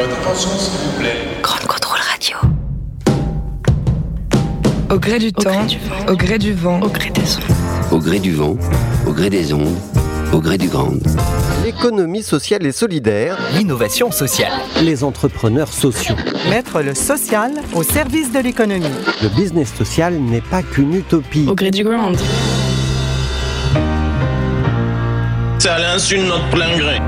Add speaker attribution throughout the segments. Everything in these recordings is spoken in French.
Speaker 1: Votre attention, s'il vous plaît.
Speaker 2: Grande contrôle radio.
Speaker 3: Au gré du
Speaker 2: Au
Speaker 3: temps,
Speaker 2: gré du vent.
Speaker 3: au gré du vent,
Speaker 2: Au gré des ondes.
Speaker 4: au gré du vent, au gré des ondes, au gré du grand.
Speaker 5: L'économie sociale et solidaire,
Speaker 6: L'innovation sociale.
Speaker 5: les entrepreneurs sociaux.
Speaker 7: Mettre le social au service de l'économie.
Speaker 5: Le business social n'est pas qu'une utopie.
Speaker 2: Au gré du ground.
Speaker 1: C'est à l'insu de notre plein gré.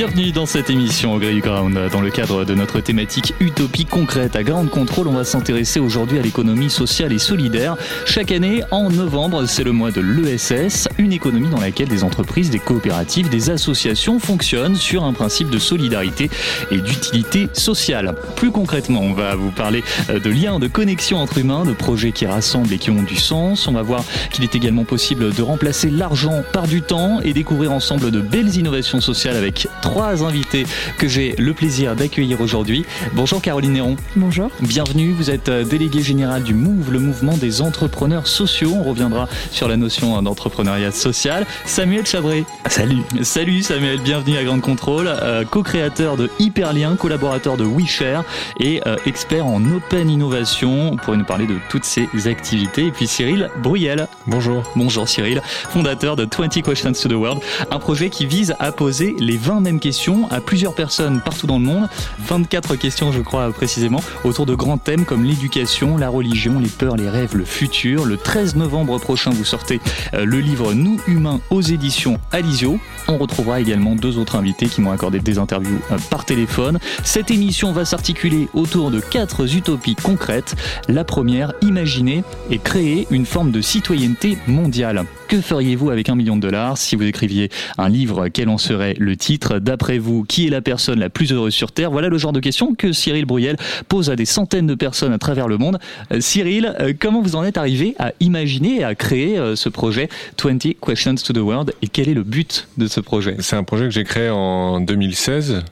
Speaker 8: Bienvenue dans cette émission au Grey Ground. Dans le cadre de notre thématique Utopie concrète à Ground Control, on va s'intéresser aujourd'hui à l'économie sociale et solidaire. Chaque année, en novembre, c'est le mois de l'ESS, une économie dans laquelle des entreprises, des coopératives, des associations fonctionnent sur un principe de solidarité et d'utilité sociale. Plus concrètement, on va vous parler euh, de liens, de connexions entre humains, de projets qui rassemblent et qui ont du sens. On va voir qu'il est également possible de remplacer l'argent par du temps et découvrir ensemble de belles innovations sociales avec trois invités que j'ai le plaisir d'accueillir aujourd'hui. Bonjour Caroline Néron.
Speaker 2: Bonjour.
Speaker 8: Bienvenue, vous êtes euh, déléguée générale du MOVE, le mouvement des entrepreneurs sociaux. On reviendra sur la notion euh, d'entrepreneuriat social. Samuel Chabré. Salut. Salut Samuel, bienvenue à Grande Contrôle, euh, co-créateur de Hyperlien, collaborateur de WeShare et euh, expert en open innovation. Pourrez nous parler de toutes ces activités. Et puis Cyril Bruyel. Bonjour. Bonjour Cyril, fondateur de 20 Questions to the World, un projet qui vise à poser les 20 mêmes questions à plusieurs personnes partout dans le monde. 24 questions, je crois précisément, autour de grands thèmes comme l'éducation, la religion, les peurs, les rêves, le futur. Le 13 novembre prochain, vous sortez euh, le livre Nous humains aux éditions Alizio. On retrouvera également deux autres invités qui m'ont accordé des interviews euh, par téléphone. Cette émission va s'articuler autour de quatre utopies concrètes. La première, imaginer et créer une forme de citoyenneté mondiale. Que feriez-vous avec un million de dollars si vous écriviez un livre? Quel en serait le titre? D'après vous, qui est la personne la plus heureuse sur Terre? Voilà le genre de questions que Cyril Bruyel pose à des centaines de personnes à travers le monde. Euh, Cyril, euh, comment vous en êtes arrivé à imaginer et à créer euh, ce projet 20 Questions to the World? Et quel est le but de ce projet?
Speaker 9: C'est un projet que j'ai créé en 2016.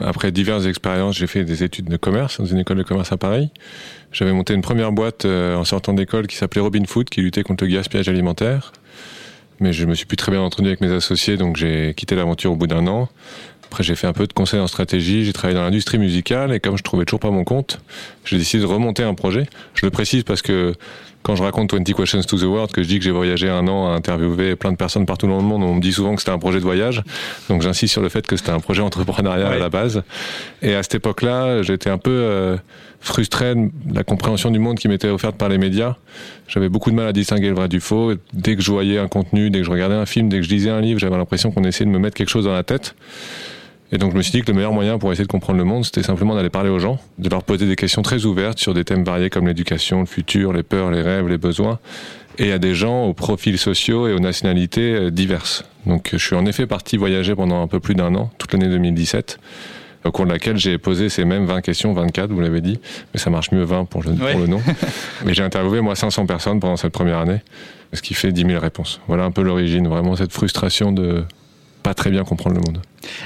Speaker 9: Après diverses expériences, j'ai fait des études de commerce dans une école de commerce à Paris. J'avais monté une première boîte en sortant d'école qui s'appelait Robin Food, qui luttait contre le gaspillage alimentaire. Mais je me suis plus très bien entendu avec mes associés, donc j'ai quitté l'aventure au bout d'un an. Après, j'ai fait un peu de conseil en stratégie, j'ai travaillé dans l'industrie musicale, et comme je trouvais toujours pas mon compte, j'ai décidé de remonter un projet. Je le précise parce que quand je raconte 20 Questions to the World, que je dis que j'ai voyagé un an à interviewer plein de personnes partout dans le monde, on me dit souvent que c'était un projet de voyage. Donc j'insiste sur le fait que c'était un projet entrepreneurial à la base. Et à cette époque-là, j'étais un peu euh, frustré de la compréhension du monde qui m'était offerte par les médias. J'avais beaucoup de mal à distinguer le vrai du faux. Dès que je voyais un contenu, dès que je regardais un film, dès que je lisais un livre, j'avais l'impression qu'on essayait de me mettre quelque chose dans la tête. Et donc je me suis dit que le meilleur moyen pour essayer de comprendre le monde, c'était simplement d'aller parler aux gens, de leur poser des questions très ouvertes sur des thèmes variés comme l'éducation, le futur, les peurs, les rêves, les besoins, et à des gens aux profils sociaux et aux nationalités euh, diverses. Donc je suis en effet parti voyager pendant un peu plus d'un an, toute l'année 2017 au cours de laquelle j'ai posé ces mêmes 20 questions, 24, vous l'avez dit, mais ça marche mieux 20 pour le,
Speaker 8: Ouais.
Speaker 9: pour le nom. mais j'ai interviewé, moi, 500 personnes pendant cette première année, ce qui fait 10 000 réponses. Voilà un peu l'origine, vraiment cette frustration de pas très bien comprendre le monde.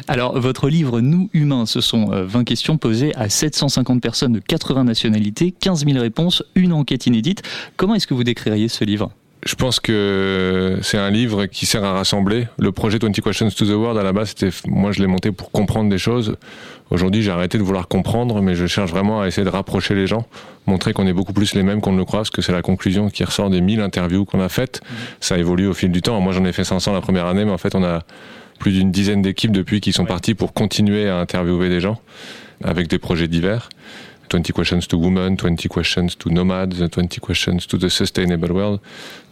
Speaker 8: Alors, votre livre Nous humains, ce sont euh, 20 questions posées à 750 personnes de 80 nationalités, 15 000 réponses, une enquête inédite. Comment est-ce que vous décririez ce livre?
Speaker 9: Je pense que c'est un livre qui sert à rassembler. Le projet 20 Questions to the World, à la base, c'était, moi, je l'ai monté pour comprendre des choses. Aujourd'hui, j'ai arrêté de vouloir comprendre, mais je cherche vraiment à essayer de rapprocher les gens, montrer qu'on est beaucoup plus les mêmes qu'on ne le croit, parce que c'est la conclusion qui ressort des 1000 interviews qu'on a faites. Ça évolue au fil du temps. Moi, j'en ai fait 500 la première année, mais en fait, on a plus d'une dizaine d'équipes depuis qui sont parties pour continuer à interviewer des gens avec des projets divers. 20 questions to women, 20 questions to nomads, 20 questions to the sustainable world.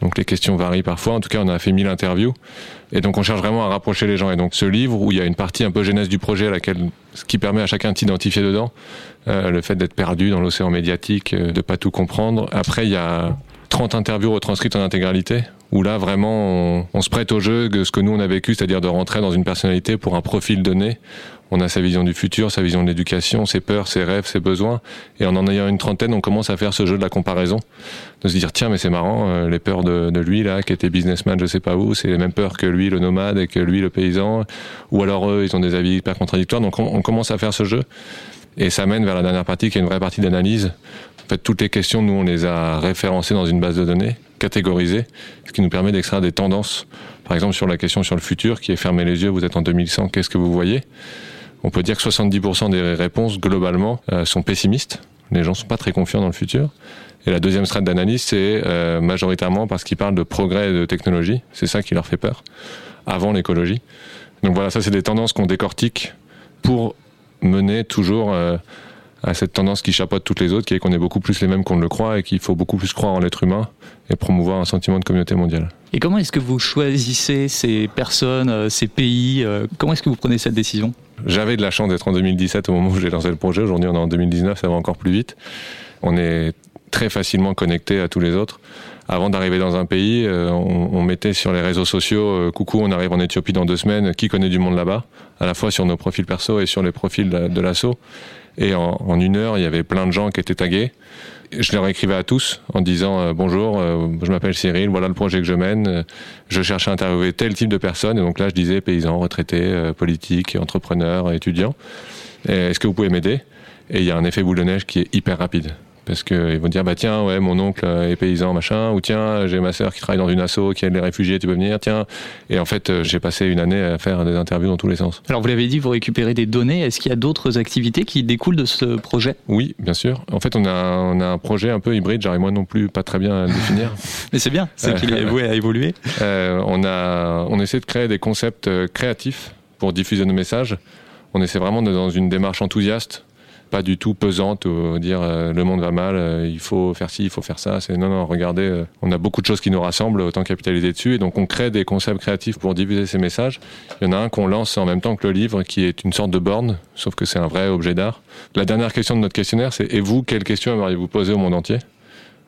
Speaker 9: Donc les questions varient parfois. En tout cas, on a fait 1000 interviews. Et donc on cherche vraiment à rapprocher les gens. Et donc ce livre, où il y a une partie un peu genèse du projet, à laquelle, ce qui permet à chacun de s'identifier dedans, euh, le fait d'être perdu dans l'océan médiatique, euh, de pas tout comprendre. Après, il y a 30 interviews retranscrites en intégralité, où là vraiment on, on se prête au jeu de ce que nous on a vécu, c'est-à-dire de rentrer dans une personnalité pour un profil donné. On a sa vision du futur, sa vision de l'éducation, ses peurs, ses rêves, ses besoins. Et en en ayant une trentaine, on commence à faire ce jeu de la comparaison. De se dire, tiens, mais c'est marrant, euh, les peurs de, de lui, là, qui était businessman, je sais pas où, c'est les mêmes peurs que lui, le nomade, et que lui, le paysan. Ou alors eux, ils ont des avis hyper contradictoires. Donc on, on commence à faire ce jeu. Et ça mène vers la dernière partie, qui est une vraie partie d'analyse. Fait, toutes les questions, nous, on les a référencées dans une base de données, catégorisées, ce qui nous permet d'extraire des tendances. Par exemple, sur la question sur le futur, qui est fermez les yeux, vous êtes en 2100, qu'est-ce que vous voyez? On peut dire que 70% des réponses, globalement, euh, sont pessimistes. Les gens sont pas très confiants dans le futur. Et la deuxième strate d'analyse, c'est euh, majoritairement parce qu'ils parlent de progrès de technologie. C'est ça qui leur fait peur, avant l'écologie. Donc voilà, ça c'est des tendances qu'on décortique pour mener toujours euh, à cette tendance qui chapeaute toutes les autres, qui est qu'on est beaucoup plus les mêmes qu'on ne le croit et qu'il faut beaucoup plus croire en l'être humain et promouvoir un sentiment de communauté mondiale.
Speaker 8: Et comment est-ce que vous choisissez ces personnes, euh, ces pays euh, Comment est-ce que vous prenez cette décision?
Speaker 9: J'avais de la chance d'être en 2017 au moment où j'ai lancé le projet. Aujourd'hui, on est en 2019, ça va encore plus vite. On est très facilement connecté à tous les autres. Avant d'arriver dans un pays, euh, on, on mettait sur les réseaux sociaux coucou, on arrive en Éthiopie dans deux semaines. Qui connaît du monde là-bas? À la fois sur nos profils perso et sur les profils de, de l'assaut. Et en, une heure, il y avait plein de gens qui étaient tagués. Je leur écrivais à tous en disant euh, bonjour, euh, je m'appelle Cyril, voilà le projet que je mène. Euh, je cherchais à interviewer tel type de personnes. Et donc là, je disais paysans, retraités, politiques, entrepreneurs, étudiants. Est-ce que vous pouvez m'aider? Et il y a un effet boule de neige qui est hyper rapide. Parce qu'ils vont dire, bah tiens, ouais, mon oncle est paysan, machin, ou tiens, j'ai ma sœur qui travaille dans une asso, qui aide les réfugiés, tu peux venir, tiens. Et en fait, euh, j'ai passé une année à faire des interviews dans tous les sens.
Speaker 8: Alors vous l'avez dit, vous récupérez des données. Est-ce qu'il y a d'autres activités qui découlent de ce projet?
Speaker 9: Oui, bien sûr. En fait, on a, on a un projet un peu hybride, j'arrive moi non plus pas très bien à le définir.
Speaker 8: Mais c'est bien, c'est qu'il est voué à évoluer.
Speaker 9: Euh, on, a, on essaie de créer des concepts euh, créatifs pour diffuser nos messages. On essaie vraiment d'être dans une démarche enthousiaste, pas du tout pesante, ou dire euh, le monde va mal, euh, il faut faire ci, il faut faire ça. C'est non, non, regardez, euh, on a beaucoup de choses qui nous rassemblent, autant capitaliser dessus. Et donc on crée des concepts créatifs pour diffuser ces messages. Il y en a un qu'on lance en même temps que le livre, qui est une sorte de borne, sauf que c'est un vrai objet d'art. La dernière question de notre questionnaire, c'est et vous, quelle question aimeriez-vous poser au monde entier?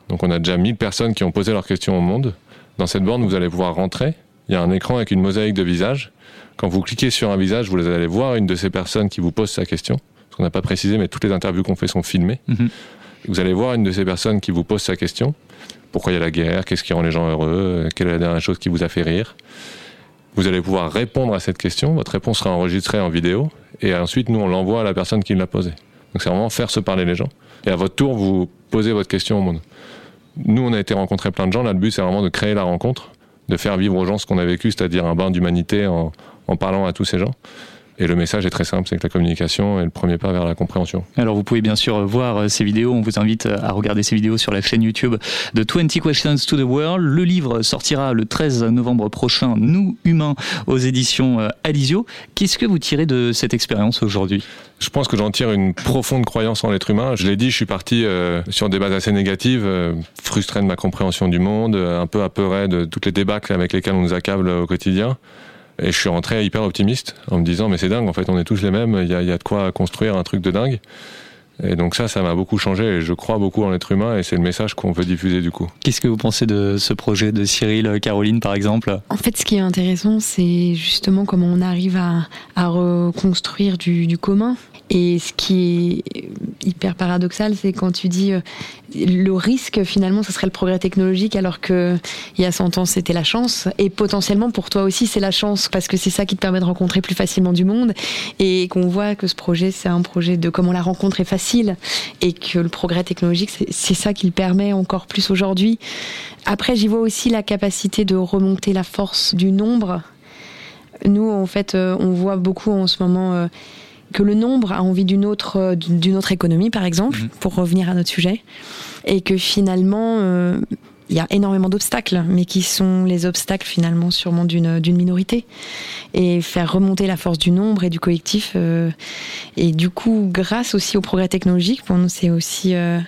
Speaker 9: Donc on a déjà 1000 personnes qui ont posé leurs questions au monde. Dans cette borne, vous allez pouvoir rentrer. Il y a un écran avec une mosaïque de visages. Quand vous cliquez sur un visage, vous allez voir une de ces personnes qui vous pose sa question. Qu'on n'a pas précisé, mais toutes les interviews qu'on fait sont filmées.
Speaker 8: Mhm.
Speaker 9: Vous allez voir une de ces personnes qui vous pose sa question. Pourquoi il y a la guerre? Qu'est-ce qui rend les gens heureux? Quelle est la dernière chose qui vous a fait rire? Vous allez pouvoir répondre à cette question. Votre réponse sera enregistrée en vidéo. Et ensuite, nous, on l'envoie à la personne qui l'a posée. Donc c'est vraiment faire se parler les gens. Et à votre tour, vous posez votre question au monde. Nous, on a été rencontrer plein de gens. Là, le but, c'est vraiment de créer la rencontre, de faire vivre aux gens ce qu'on a vécu, c'est-à-dire un bain d'humanité en, en parlant à tous ces gens. Et le message est très simple, c'est que la communication est le premier pas vers la compréhension.
Speaker 8: Alors vous pouvez bien sûr voir euh, ces vidéos, on vous invite à regarder ces vidéos sur la chaîne YouTube de 20 Questions to the World. Le livre sortira le 13 novembre prochain, Nous humains, aux éditions euh, Alizio. Qu'est-ce que vous tirez de cette expérience aujourd'hui?
Speaker 9: Je pense que j'en tire une profonde croyance en l'être humain. Je l'ai dit, je suis parti euh, sur des bases assez négatives, euh, frustré de ma compréhension du monde, euh, un peu apeuré de toutes les débâcles avec lesquelles on nous accable au quotidien. Et je suis rentré hyper optimiste en me disant mais c'est dingue, en fait on est tous les mêmes, il y a, il y a de quoi construire un truc de dingue. Et donc ça, ça m'a beaucoup changé et je crois beaucoup en l'être humain et c'est le message qu'on veut diffuser du coup.
Speaker 8: Qu'est-ce que vous pensez de ce projet de Cyril, euh, Caroline par exemple?
Speaker 3: En fait, ce qui est intéressant, c'est justement comment on arrive à, à reconstruire du, du commun. Et ce qui est hyper paradoxal, c'est quand tu dis euh, le risque, finalement, ce serait le progrès technologique, alors que il y a 100 ans, c'était la chance. Et potentiellement, pour toi aussi, c'est la chance, parce que c'est ça qui te permet de rencontrer plus facilement du monde. Et qu'on voit que ce projet, c'est un projet de comment la rencontre est facile. Et que le progrès technologique, c'est- ça qui le permet encore plus aujourd'hui. Après, j'y vois aussi la capacité de remonter la force du nombre. Nous, en fait, euh, on voit beaucoup en ce moment euh, que le nombre a envie d'une autre, euh, d'une autre économie, par exemple,
Speaker 8: Mhm.
Speaker 3: pour revenir à notre sujet, et que finalement, euh, il y a énormément d'obstacles, mais qui sont les obstacles finalement sûrement d'une d'une minorité. Et faire remonter la force du nombre et du collectif. euh, et du coup, grâce aussi au progrès technologique, pour nous, c'est aussi euh,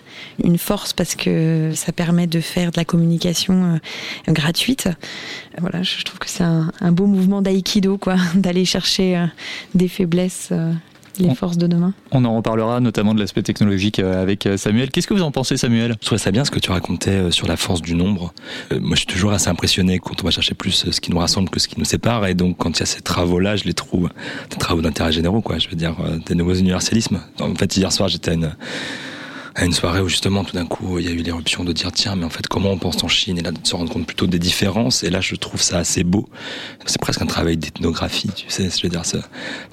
Speaker 3: une force parce que ça permet de faire de la communication euh, gratuite. Voilà, je trouve que c'est un, un beau mouvement d'aïkido, quoi, d'aller chercher des faiblesses. Les forces de demain.
Speaker 8: On en reparlera notamment de l'aspect technologique euh, avec euh, Samuel. Qu'est-ce que vous en pensez, Samuel?
Speaker 6: Je trouvais ça bien ce que tu racontais euh, sur la force du nombre. moi, je suis toujours assez impressionné quand on va chercher plus ce qui nous rassemble que ce qui nous sépare. Et donc, quand il y a ces travaux-là, je les trouve des travaux d'intérêt généraux, quoi. Je veux dire, des nouveaux universalismes. En fait, hier soir, j'étais à une à une soirée où justement tout d'un coup il y a eu l'éruption de dire tiens mais en fait comment on pense en Chine? Et là de se rendre compte plutôt des différences. Et là je trouve ça assez beau. C'est presque un travail d'ethnographie tu sais je veux dire ça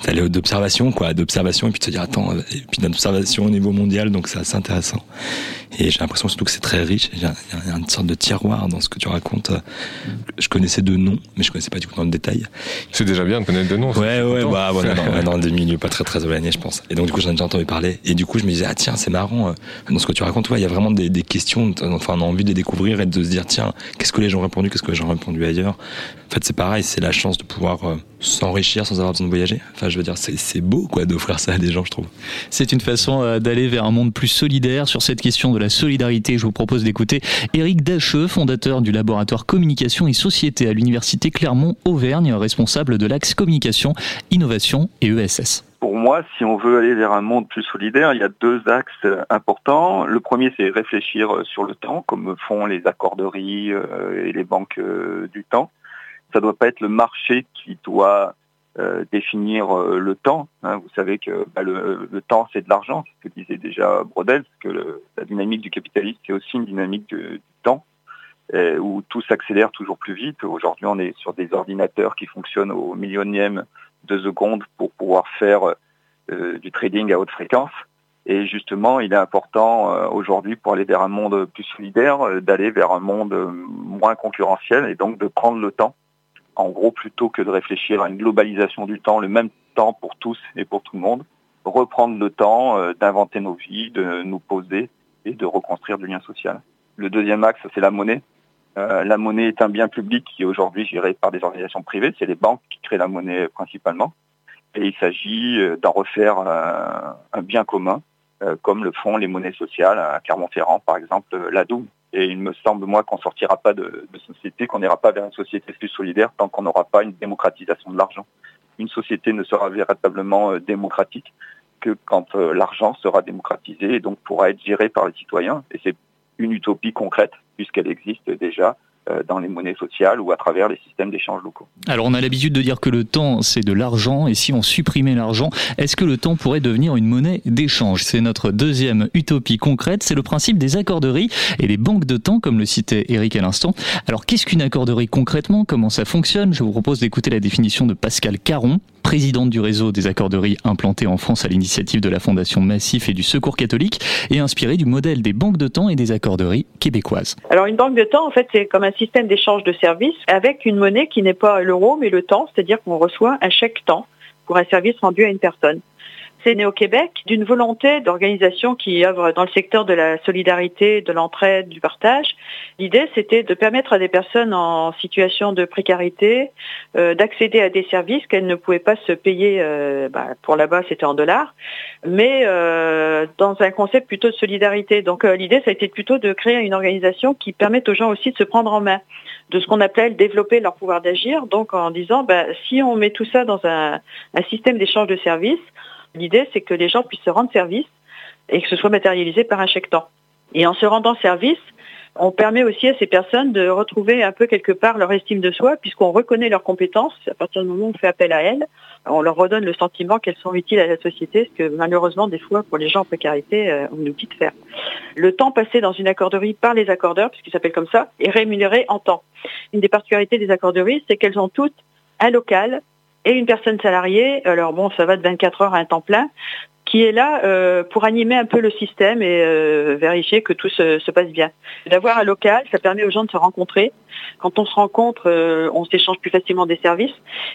Speaker 6: d'aller d'observation quoi d'observation et puis de se dire attends et puis d'observation au niveau mondial donc c'est assez intéressant. Et j'ai l'impression surtout que c'est très riche. Il y, a, une sorte de tiroir dans ce que tu racontes. Je connaissais de noms mais je connaissais pas du coup dans le détail.
Speaker 9: C'est déjà bien de connaître de noms
Speaker 6: ouais ouais bah voilà dans, dans des milieux pas très très éloignés je pense. Et donc du coup j'en ai déjà entendu parler. Et du coup je me disais ah tiens c'est marrant euh, dans ce que tu racontes, il y a vraiment des, questions, enfin, on a envie de les découvrir et de se dire, tiens, qu'est-ce que les gens ont répondu, qu'est-ce que les gens ont répondu ailleurs? En fait, c'est pareil, c'est la chance de pouvoir euh, s'enrichir sans avoir besoin de voyager. Enfin, je veux dire, c'est beau, quoi, d'offrir ça à des gens, je trouve.
Speaker 8: C'est une façon euh, d'aller vers un monde plus solidaire. Sur cette question de la solidarité, je vous propose d'écouter Eric Dacheux, fondateur du laboratoire communication et société à l'université Clermont-Auvergne, responsable de l'axe communication, innovation et ESS
Speaker 10: pour moi, si on veut aller vers un monde plus solidaire, il y a deux axes importants. Le premier, c'est réfléchir euh, sur le temps, comme font les accorderies euh, et les banques euh, du temps. Ça ne doit pas être le marché qui doit définir le temps. Hein. Vous savez que bah, le, temps, c'est de l'argent, ce que disait déjà Brodel, que la dynamique du capitalisme, c'est aussi une dynamique du temps, où tout s'accélère toujours plus vite. Aujourd'hui, on est sur des ordinateurs qui fonctionnent au millionième de secondes pour pouvoir faire euh, du trading à haute fréquence. Et justement, il est important euh, aujourd'hui pour aller vers un monde plus solidaire, euh, d'aller vers un monde moins concurrentiel et donc de prendre le temps. En gros, plutôt que de réfléchir à une globalisation du temps, le même temps pour tous et pour tout le monde, reprendre le temps d'inventer nos vies, de nous poser et de reconstruire du lien social. Le deuxième axe, c'est la monnaie. La monnaie est un bien public qui est aujourd'hui géré par des organisations privées. C'est les banques qui créent la monnaie principalement. Et il s'agit euh, d'en refaire euh, un bien commun, euh, comme le font les monnaies sociales à Clermont-Ferrand, par exemple, l'ADOU. Et il me semble, moi, qu'on sortira pas de, société, qu'on n'ira pas vers une société plus solidaire tant qu'on n'aura pas une démocratisation de l'argent. Une société ne sera véritablement démocratique que quand l'argent sera démocratisé et donc pourra être géré par les citoyens. Une utopie concrète, puisqu'elle existe déjà euh, dans les monnaies sociales ou à travers les systèmes d'échange locaux.
Speaker 8: Alors on a l'habitude de dire que le temps c'est de l'argent et si on supprimait l'argent, est-ce que le temps pourrait devenir une monnaie d'échange? C'est notre deuxième utopie concrète, c'est le principe des accorderies et des banques de temps comme le citait Eric à l'instant. Alors qu'est-ce qu'une accorderie concrètement? Comment ça fonctionne? Je vous propose d'écouter la définition de Pascal Caron, présidente du réseau des accorderies implantées en France à l'initiative de la Fondation Massif et du Secours catholique et inspirée du modèle des banques de temps et des accorderies québécoises.
Speaker 11: Alors une banque de temps en fait c'est comme un système d'échange de services avec une monnaie qui n'est pas l'euro mais le temps, c'est-à-dire qu'on reçoit un chèque temps pour un service rendu à une personne. C'est né au Québec d'une volonté d'organisation qui œuvre dans le secteur de la solidarité, de l'entraide, du partage. L'idée, c'était de permettre à des personnes en situation de précarité euh, d'accéder à des services qu'elles ne pouvaient pas se payer. Euh, bah, pour là-bas, c'était en dollars, mais euh, dans un concept plutôt de solidarité. Donc l'idée, ça a été plutôt de créer une organisation qui permette aux gens aussi de se prendre en main de ce qu'on appelle développer leur pouvoir d'agir, donc en disant bah, si on met tout ça dans un, un système d'échange de services, L'idée, c'est que les gens puissent se rendre service et que ce soit matérialisé par un chèque temps. Et en se rendant service, on permet aussi à ces personnes de retrouver un peu quelque part leur estime de soi, puisqu'on reconnaît leurs compétences. À partir du moment où on fait appel à elles, on leur redonne le sentiment qu'elles sont utiles à la société, ce que malheureusement, des fois, pour les gens en précarité, euh, on oublie de faire. Le temps passé dans une accorderie par les accordeurs, puisqu'ils s'appellent comme ça, est rémunéré en temps. Une des particularités des accorderies, c'est qu'elles ont toutes un local et une personne salariée, alors bon, ça va de 24 heures à un temps plein, qui est là euh, pour animer un peu le système et euh, vérifier que tout se, passe bien. D'avoir un local, ça permet aux gens de se rencontrer. Quand on se rencontre, euh, on s'échange plus facilement des services.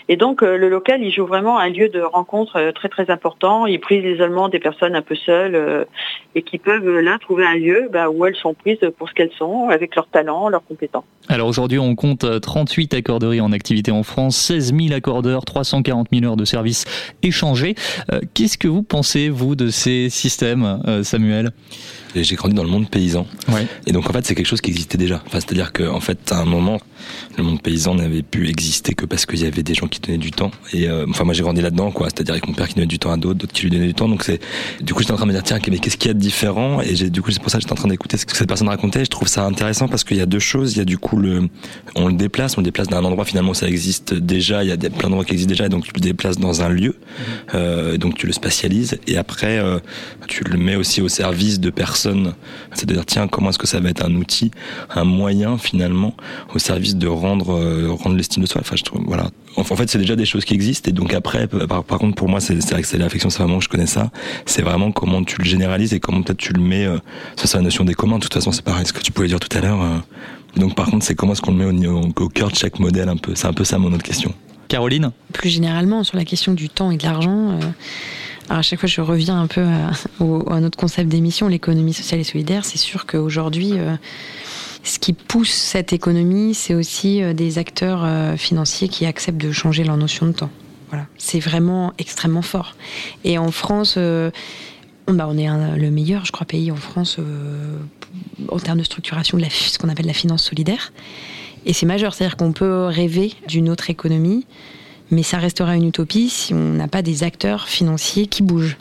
Speaker 11: Et donc le local, il joue vraiment un lieu de rencontre très très important. Il brise l'isolement des personnes un peu seules et qui peuvent là trouver un lieu bah, où elles sont prises pour ce qu'elles sont, avec leurs talents, leurs compétences.
Speaker 8: Alors aujourd'hui, on compte 38 accorderies en activité en France, 16 000 accordeurs, 340 000 heures de services échangés. Qu'est-ce que vous pensez vous, de ces systèmes, euh, Samuel?
Speaker 6: J'ai grandi dans le monde paysan. Et donc, en fait, c'est quelque chose qui existait déjà. Enfin, C'est-à-dire qu'en fait, à un moment, le monde paysan n'avait pu exister que parce qu'il y avait des gens qui donnaient du temps. Et euh, enfin, moi j'ai grandi là-dedans, quoi. C'est-à-dire avec mon père qui donnait du temps à d'autres, d'autres qui lui donnaient du temps. Donc c'est, du coup, j'étais en train de me dire tiens, mais qu'est-ce qu'il y a de différent? Et j'ai, du coup, c'est pour ça que j'étais en train d'écouter ce que cette personne racontait. Je trouve ça intéressant parce qu'il y a deux choses. Il y a du coup le, on le déplace, on le déplace d'un endroit finalement où ça existe déjà. Il y a des, plein d'endroits qui existent déjà, et donc tu le déplaces dans un lieu. Euh, donc tu le spatialises et après euh, tu le mets aussi au service de personnes. C'est-à-dire tiens, comment est-ce que ça va être un outil, un moyen finalement au service de rendre euh, rendre l'estime de soi? Enfin, je trouve, voilà. En, en fait, c'est déjà des choses qui existent et donc après, par, par contre, pour moi, c'est c'est vrai que c'est l'affection, c'est vraiment que je connais ça. C'est vraiment comment tu le généralises et comment peut-être tu le mets. euh, ça, c'est la notion des communs. De toute façon, c'est pareil. Ce que tu pouvais dire tout à l'heure. euh. Donc, par contre, c'est comment est-ce qu'on le met au, cœur de chaque modèle un peu? C'est un peu ça mon autre question.
Speaker 8: Caroline?
Speaker 3: Plus généralement, sur la question du temps et de l'argent, euh, alors à chaque fois je reviens un peu à, au- à notre concept d'émission, l'économie sociale et solidaire. C'est sûr qu'aujourd'hui, euh, ce qui pousse cette économie, c'est aussi euh, des acteurs euh, financiers qui acceptent de changer leur notion de temps. Voilà, c'est vraiment extrêmement fort. Et en France, euh, bah, on est le meilleur, je crois, pays en France euh, en termes de structuration de la, ce qu'on appelle la finance solidaire. Et c'est majeur, c'est-à-dire qu'on peut rêver d'une autre économie, mais ça restera une utopie si on n'a pas des acteurs financiers qui bougent.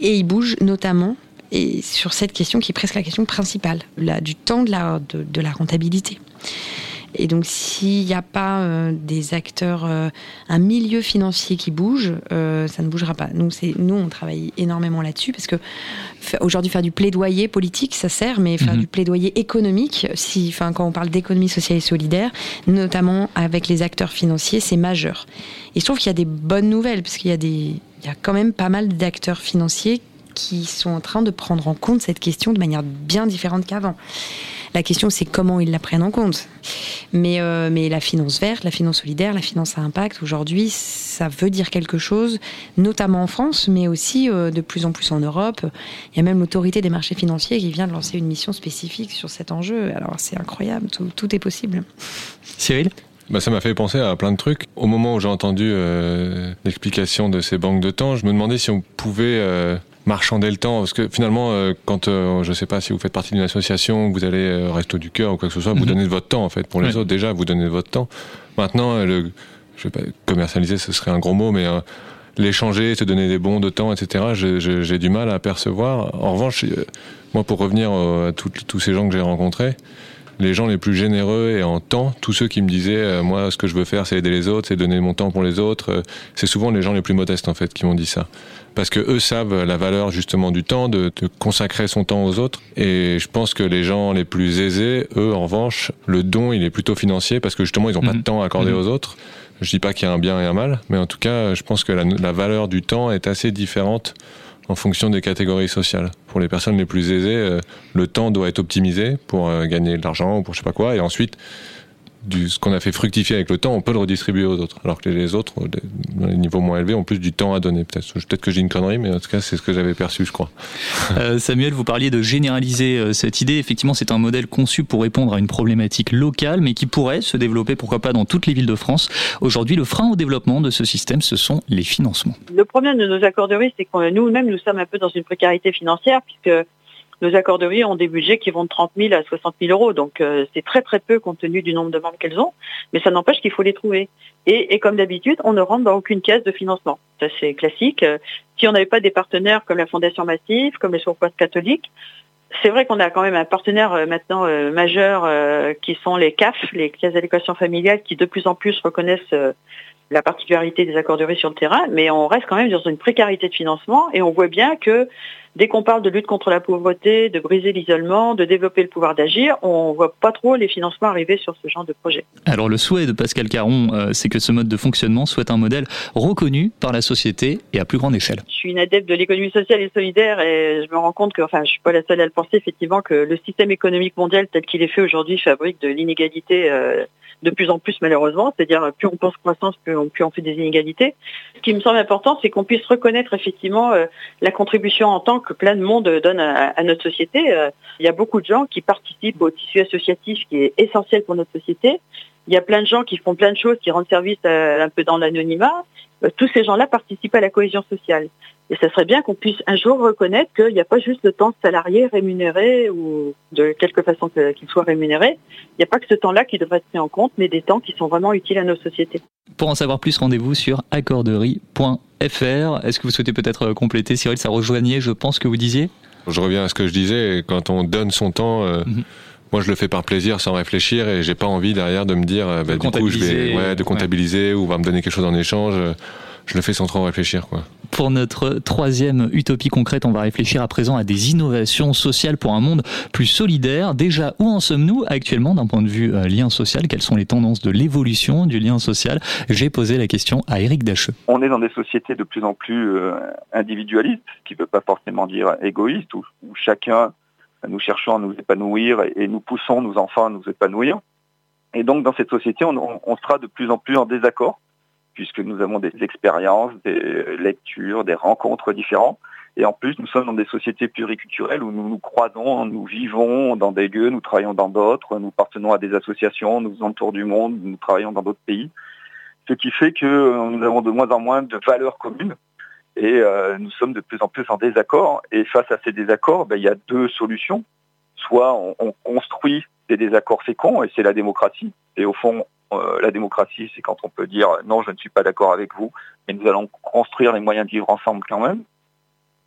Speaker 3: Et ils bougent notamment et sur cette question qui est presque la question principale, la, du temps de la, de la rentabilité. Et donc, s'il n'y a pas euh, des acteurs, euh, un milieu financier qui bouge, euh, ça ne bougera pas. Nous, c'est, nous, on travaille énormément là-dessus parce que aujourd'hui, faire du plaidoyer politique, ça sert, mais faire
Speaker 8: Mhm.
Speaker 3: du plaidoyer économique, si, enfin, quand on parle d'économie sociale et solidaire, notamment avec les acteurs financiers, c'est majeur. Et je trouve qu'il y a des bonnes nouvelles parce qu'il y a des, il y a quand même pas mal d'acteurs financiers qui sont en train de prendre en compte cette question de manière bien différente qu'avant. La question, c'est comment ils la prennent en compte. Mais, euh, mais la finance verte, la finance solidaire, la finance à impact, aujourd'hui, ça veut dire quelque chose, notamment en France, mais aussi euh, de plus en plus en Europe. Il y a même l'autorité des marchés financiers qui vient de lancer une mission spécifique sur cet enjeu. Alors, c'est incroyable, tout, tout est possible.
Speaker 8: Cyril?
Speaker 9: Bah, ça m'a fait penser à plein de trucs. Au moment où j'ai entendu euh, l'explication de ces banques de temps, je me demandais si on pouvait euh, marchander le temps. Parce que finalement, euh, quand, euh, je sais pas, si vous faites partie d'une association, vous allez euh, au Resto du Cœur ou quoi que ce soit, vous
Speaker 8: Mhm.
Speaker 9: donnez de votre temps, en fait, pour les autres. Déjà, vous donnez de votre temps. Maintenant, le, je sais pas, commercialiser, ce serait un gros mot, mais euh, l'échanger, se donner des bons de temps, etc., j'ai du mal à percevoir. En revanche, moi, pour revenir à tout- tous ces gens que j'ai rencontrés, les gens les plus généreux et en temps, tous ceux qui me disaient euh, moi ce que je veux faire c'est aider les autres, c'est donner mon temps pour les autres, euh, c'est souvent les gens les plus modestes en fait qui m'ont dit ça. Parce que eux savent la valeur justement du temps, de, de consacrer son temps aux autres. Et je pense que les gens les plus aisés, eux en revanche, le don il est plutôt financier parce que justement ils n'ont pas de
Speaker 8: Mhm.
Speaker 9: temps à accorder
Speaker 8: Mhm.
Speaker 9: aux autres. Je dis pas qu'il y a un bien et un mal, mais en tout cas je pense que la, la valeur du temps est assez différente en fonction des catégories sociales. Pour les personnes les plus aisées, euh, le temps doit être optimisé pour euh, gagner de l'argent ou pour je sais pas quoi, et ensuite, du, ce qu'on a fait fructifier avec le temps, on peut le redistribuer aux autres. Alors que les autres, dans les niveaux moins élevés, ont plus du temps à donner. Peut-être peut-être que j'ai une connerie, mais en tout cas, c'est ce que j'avais perçu, je crois.
Speaker 8: Euh, Samuel, vous parliez de généraliser euh, cette idée. Effectivement, c'est un modèle conçu pour répondre à une problématique locale, mais qui pourrait se développer, pourquoi pas, dans toutes les villes de France. Aujourd'hui, le frein au développement de ce système, ce sont les financements.
Speaker 11: Le problème de nos accorderies, c'est que nous-mêmes, nous sommes un peu dans une précarité financière puisque nos accorderies ont des budgets qui vont de 30 000 à 60 000 euros. Donc euh, c'est très très peu compte tenu du nombre de membres qu'elles ont, mais ça n'empêche qu'il faut les trouver. Et, comme d'habitude, on ne rentre dans aucune caisse de financement. Ça c'est classique. Euh, Si on n'avait pas des partenaires comme la Fondation Massif, comme les Secours catholiques, c'est vrai qu'on a quand même un partenaire euh, maintenant majeur qui sont les CAF, les caisses d'allocation familiale, qui de plus en plus reconnaissent la particularité des accorderies sur le terrain, mais on reste quand même dans une précarité de financement et on voit bien que dès qu'on parle de lutte contre la pauvreté, de briser l'isolement, de développer le pouvoir d'agir, on voit pas trop les financements arriver sur ce genre de projet.
Speaker 8: Alors le souhait de Pascal Caron, euh, c'est que ce mode de fonctionnement soit un modèle reconnu par la société et à plus grande échelle.
Speaker 11: Je suis une adepte de l'économie sociale et solidaire et je me rends compte que, enfin, je suis pas la seule à le penser, effectivement, que le système économique mondial tel qu'il est fait aujourd'hui fabrique de l'inégalité euh, de plus en plus malheureusement, c'est-à-dire plus on pense croissance, plus on, plus on fait des inégalités. Ce qui me semble important, c'est qu'on puisse reconnaître effectivement euh, la contribution en tant que plein de monde donne à, notre société. Euh, il y a beaucoup de gens qui participent au tissu associatif qui est essentiel pour notre société. il y a plein de gens qui font plein de choses, qui rendent service euh, un peu dans l'anonymat. Euh, tous ces gens-là participent à la cohésion sociale. Et ça serait bien qu'on puisse un jour reconnaître qu'il n'y a pas juste le temps salarié rémunéré ou de quelque façon qu'il soit rémunéré. Il n'y a pas que ce temps-là qui devrait être pris en compte, mais des temps qui sont vraiment utiles à nos sociétés.
Speaker 8: Pour en savoir plus, rendez-vous sur accorderie.fr. Est-ce que vous souhaitez peut-être compléter, Cyril? Ça rejoignait, je pense, que vous disiez
Speaker 9: Je reviens à ce que je disais. Quand on donne son temps. Euh, mm -hmm. Moi, je le fais par plaisir, sans réfléchir, et j'ai pas envie derrière de me dire, bah, du coup, je vais, ouais, de comptabiliser ouais. ou va me donner quelque chose en échange. Je le fais sans trop réfléchir, quoi.
Speaker 8: Pour notre troisième utopie concrète, on va réfléchir à présent à des innovations sociales pour un monde plus solidaire. Déjà, où en sommes-nous actuellement d'un point de vue euh, lien social? Quelles sont les tendances de l'évolution du lien social? J'ai posé la question à Eric Dacheux.
Speaker 10: On est dans des sociétés de plus en plus euh, individualistes, ce qui ne veut pas forcément dire égoïstes, où, où chacun nous cherchons à nous épanouir et, nous poussons nos enfants à nous épanouir. Et donc, dans cette société, on, sera de plus en plus en désaccord puisque nous avons des expériences, des lectures, des rencontres différentes. Et en plus, nous sommes dans des sociétés pluriculturelles où nous nous croisons, nous vivons dans des lieux, nous travaillons dans d'autres, nous appartenons à des associations, nous tour du monde, nous travaillons dans d'autres pays. Ce qui fait que nous avons de moins en moins de valeurs communes et euh, nous sommes de plus en plus en désaccord. Et face à ces désaccords, ben, il y a deux solutions. Soit on, on construit des désaccords féconds et c'est la démocratie. Et au fond, euh, la démocratie, c'est quand on peut dire non, je ne suis pas d'accord avec vous, mais nous allons construire les moyens de vivre ensemble quand même.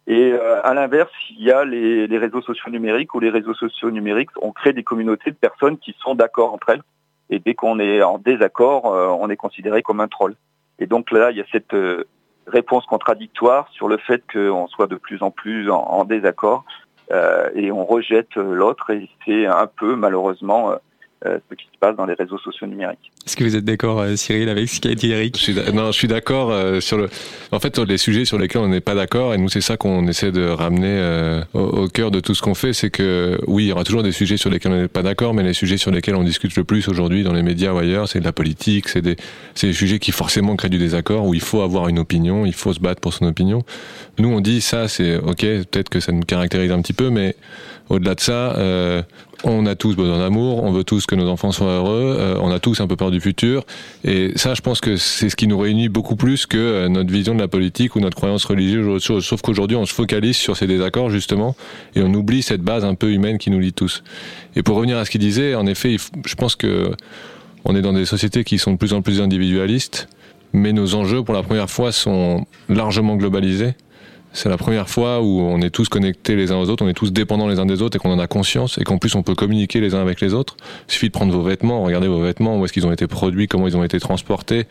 Speaker 10: Et euh, à l'inverse, il y a les, réseaux sociaux numériques où les réseaux sociaux numériques ont créé des communautés de personnes qui sont d'accord entre elles. Et dès qu'on est en désaccord, euh, on est considéré comme un troll. Et donc là, il y a cette euh, réponse contradictoire sur le fait qu'on soit de plus en plus en, désaccord et on rejette l'autre. Et c'est un peu malheureusement euh, ce qui se passe dans les réseaux sociaux numériques.
Speaker 8: Est-ce que vous êtes d'accord, euh, Cyril, avec ce qu'a dit Eric
Speaker 9: je suis Non, je suis d'accord euh, sur le. En fait, sur les sujets sur lesquels on n'est pas d'accord, et nous, c'est ça qu'on essaie de ramener euh, au, au, cœur de tout ce qu'on fait, c'est que oui, il y aura toujours des sujets sur lesquels on n'est pas d'accord, mais les sujets sur lesquels on discute le plus aujourd'hui dans les médias ou ailleurs, c'est de la politique, c'est des, c'est des sujets qui forcément créent du désaccord, où il faut avoir une opinion, il faut se battre pour son opinion. Nous, on dit ça, c'est ok, peut-être que ça nous caractérise un petit peu, mais au-delà de ça, euh, on a tous besoin d'amour, on veut tous que nos enfants soient heureux, euh, on a tous un peu peur du futur. Et ça, je pense que c'est ce qui nous réunit beaucoup plus que euh, notre vision de la politique ou notre croyance religieuse ou autre chose. Sauf qu'aujourd'hui, on se focalise sur ces désaccords, justement, et on oublie cette base un peu humaine qui nous lie tous. Et pour revenir à ce qu'il disait, en effet, je pense que on est dans des sociétés qui sont de plus en plus individualistes, mais nos enjeux, pour la première fois, sont largement globalisés. C'est la première fois où on est tous connectés les uns aux autres, on est tous dépendants les uns des autres et qu'on en a conscience et qu'en plus on peut communiquer les uns avec les autres. Il suffit de prendre vos vêtements, regardez vos vêtements, où est-ce qu'ils ont été produits, comment ils ont été transportés,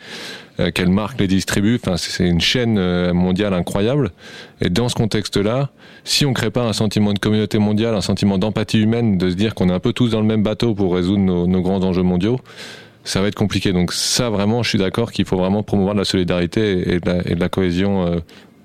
Speaker 9: euh, quelle marque les distribue. Enfin, c'est une chaîne mondiale incroyable. Et dans ce contexte-là, si on crée pas un sentiment de communauté mondiale, un sentiment d'empathie humaine, de se dire qu'on est un peu tous dans le même bateau pour résoudre nos, grands enjeux mondiaux, ça va être compliqué. Donc ça, vraiment, je suis d'accord qu'il faut vraiment promouvoir de la solidarité et de la, et de la cohésion euh,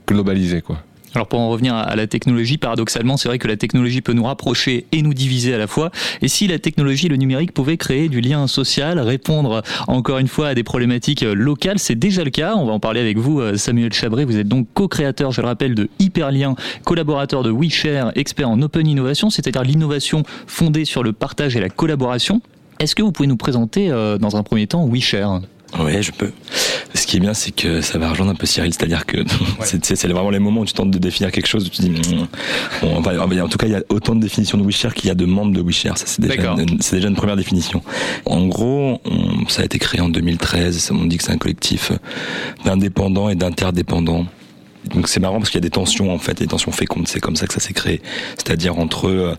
Speaker 9: globalisée, quoi.
Speaker 8: Alors pour en revenir à la technologie, paradoxalement, c'est vrai que la technologie peut nous rapprocher et nous diviser à la fois. Et si la technologie et le numérique pouvaient créer du lien social, répondre encore une fois à des problématiques locales, c'est déjà le cas. On va en parler avec vous, Samuel Chabré. Vous êtes donc co-créateur, je le rappelle, de Hyperlien, collaborateur de WeShare, expert en open innovation, c'est-à-dire l'innovation fondée sur le partage et la collaboration. Est-ce que vous pouvez nous présenter dans un premier temps WeShare?
Speaker 6: Ouais, je peux. Ce qui est bien, c'est que ça va rejoindre un peu Cyril, c'est-à-dire que ouais. c'est vraiment les moments où tu tentes de définir quelque chose, où tu dis, bon, en tout cas, il y a autant de définitions de WeShare qu'il y a de membres de WeShare. Ça, c'est déjà, une première définition. En gros, on, ça a été créé en 2013. On dit que c'est un collectif d'indépendants et d'interdépendants. Donc c'est marrant parce qu'il y a des tensions en fait, des tensions fécondes. C'est comme ça que ça s'est créé. C'est-à-dire entre, euh,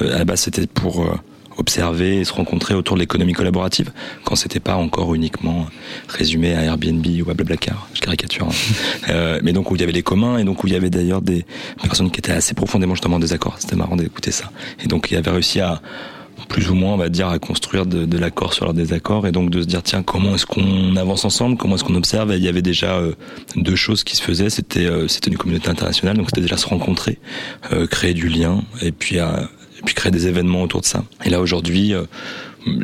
Speaker 6: à la base, c'était pour euh, observer et se rencontrer autour de l'économie collaborative quand c'était pas encore uniquement résumé à Airbnb ou à Blablacar, je caricature. Hein. euh, mais donc où il y avait les communs et donc où il y avait d'ailleurs des personnes qui étaient assez profondément justement en désaccord. C'était marrant d'écouter ça. Et donc il avait réussi à plus ou moins, on va dire, à construire de, de l'accord sur leur désaccord et donc de se dire tiens comment est-ce qu'on avance ensemble, comment est-ce qu'on observe? Et il y avait déjà euh, deux choses qui se faisaient. C'était euh, c'était une communauté internationale, donc c'était déjà se rencontrer, euh, créer du lien et puis à et puis créer des événements autour de ça. Et là aujourd'hui, euh,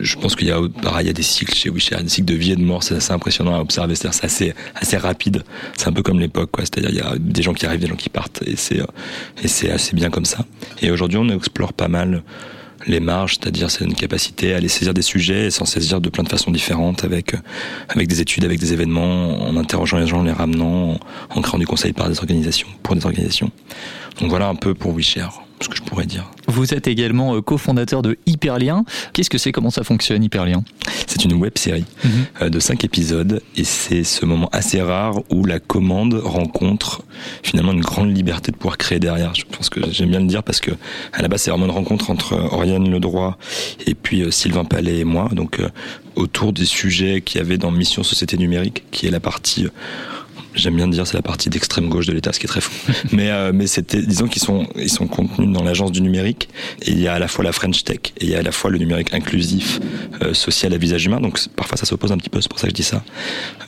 Speaker 6: je pense qu'il y a pareil, il y a des cycles chez Wishare, des cycles de vie et de mort, c'est assez impressionnant à observer, c'est assez assez rapide. C'est un peu comme l'époque, quoi. C'est-à-dire il y a des gens qui arrivent, des gens qui partent, et c'est et c'est assez bien comme ça. Et aujourd'hui, on explore pas mal les marges, c'est-à-dire c'est une capacité à aller saisir des sujets et s'en saisir de plein de façons différentes avec avec des études, avec des événements, en interrogeant les gens, en les ramenant, en, créant du conseil par des organisations, pour des organisations. Donc voilà un peu pour WeShare ce que je pourrais dire.
Speaker 8: Vous êtes également euh, cofondateur de Hyperlien. Qu'est-ce que c'est? Comment ça fonctionne Hyperlien?
Speaker 6: C'est une web série mhm. euh, de 5 épisodes et c'est ce moment assez rare où la commande rencontre finalement une grande liberté de pouvoir créer derrière. Je pense que j'aime bien le dire parce que à la base c'est vraiment une rencontre entre Oriane Ledroit et puis euh, Sylvain Palais et moi. Donc autour des sujets qu'il y avait dans Mission Société Numérique, qui est la partie j'aime bien dire c'est la partie d'extrême gauche de l'État, ce qui est très fou. mais euh, disons qu'ils sont ils sont contenus dans l'agence du numérique et il y a à la fois la French Tech et il y a à la fois le numérique inclusif, euh, social à visage humain. Donc parfois ça s'oppose un petit peu, c'est pour ça que je dis ça.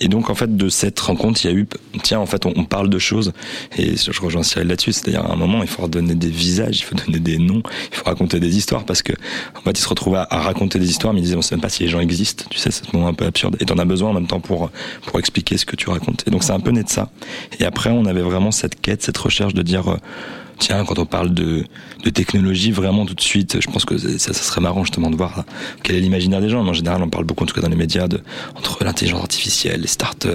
Speaker 6: Et donc en fait de cette rencontre, il y a eu tiens en fait on, parle de choses et je rejoins Cyril là-dessus, c'est-à-dire à un moment il faut donner des visages, il faut donner des noms, il faut raconter des histoires parce que en fait ils se retrouvent à, à raconter des histoires mais ils disaient on sait même pas si les gens existent, tu sais c'est ce moment un peu absurde et t'en as besoin en même temps pour pour expliquer ce que tu racontes. Et donc c'est un peu de ça. Et après, on avait vraiment cette quête, cette recherche de dire, euh, tiens, quand on parle de, de technologie, vraiment tout de suite, je pense que ça, ça serait marrant justement de voir quel est l'imaginaire des gens. En général, on parle beaucoup, en tout cas dans les médias, de, entre l'intelligence artificielle, les startups,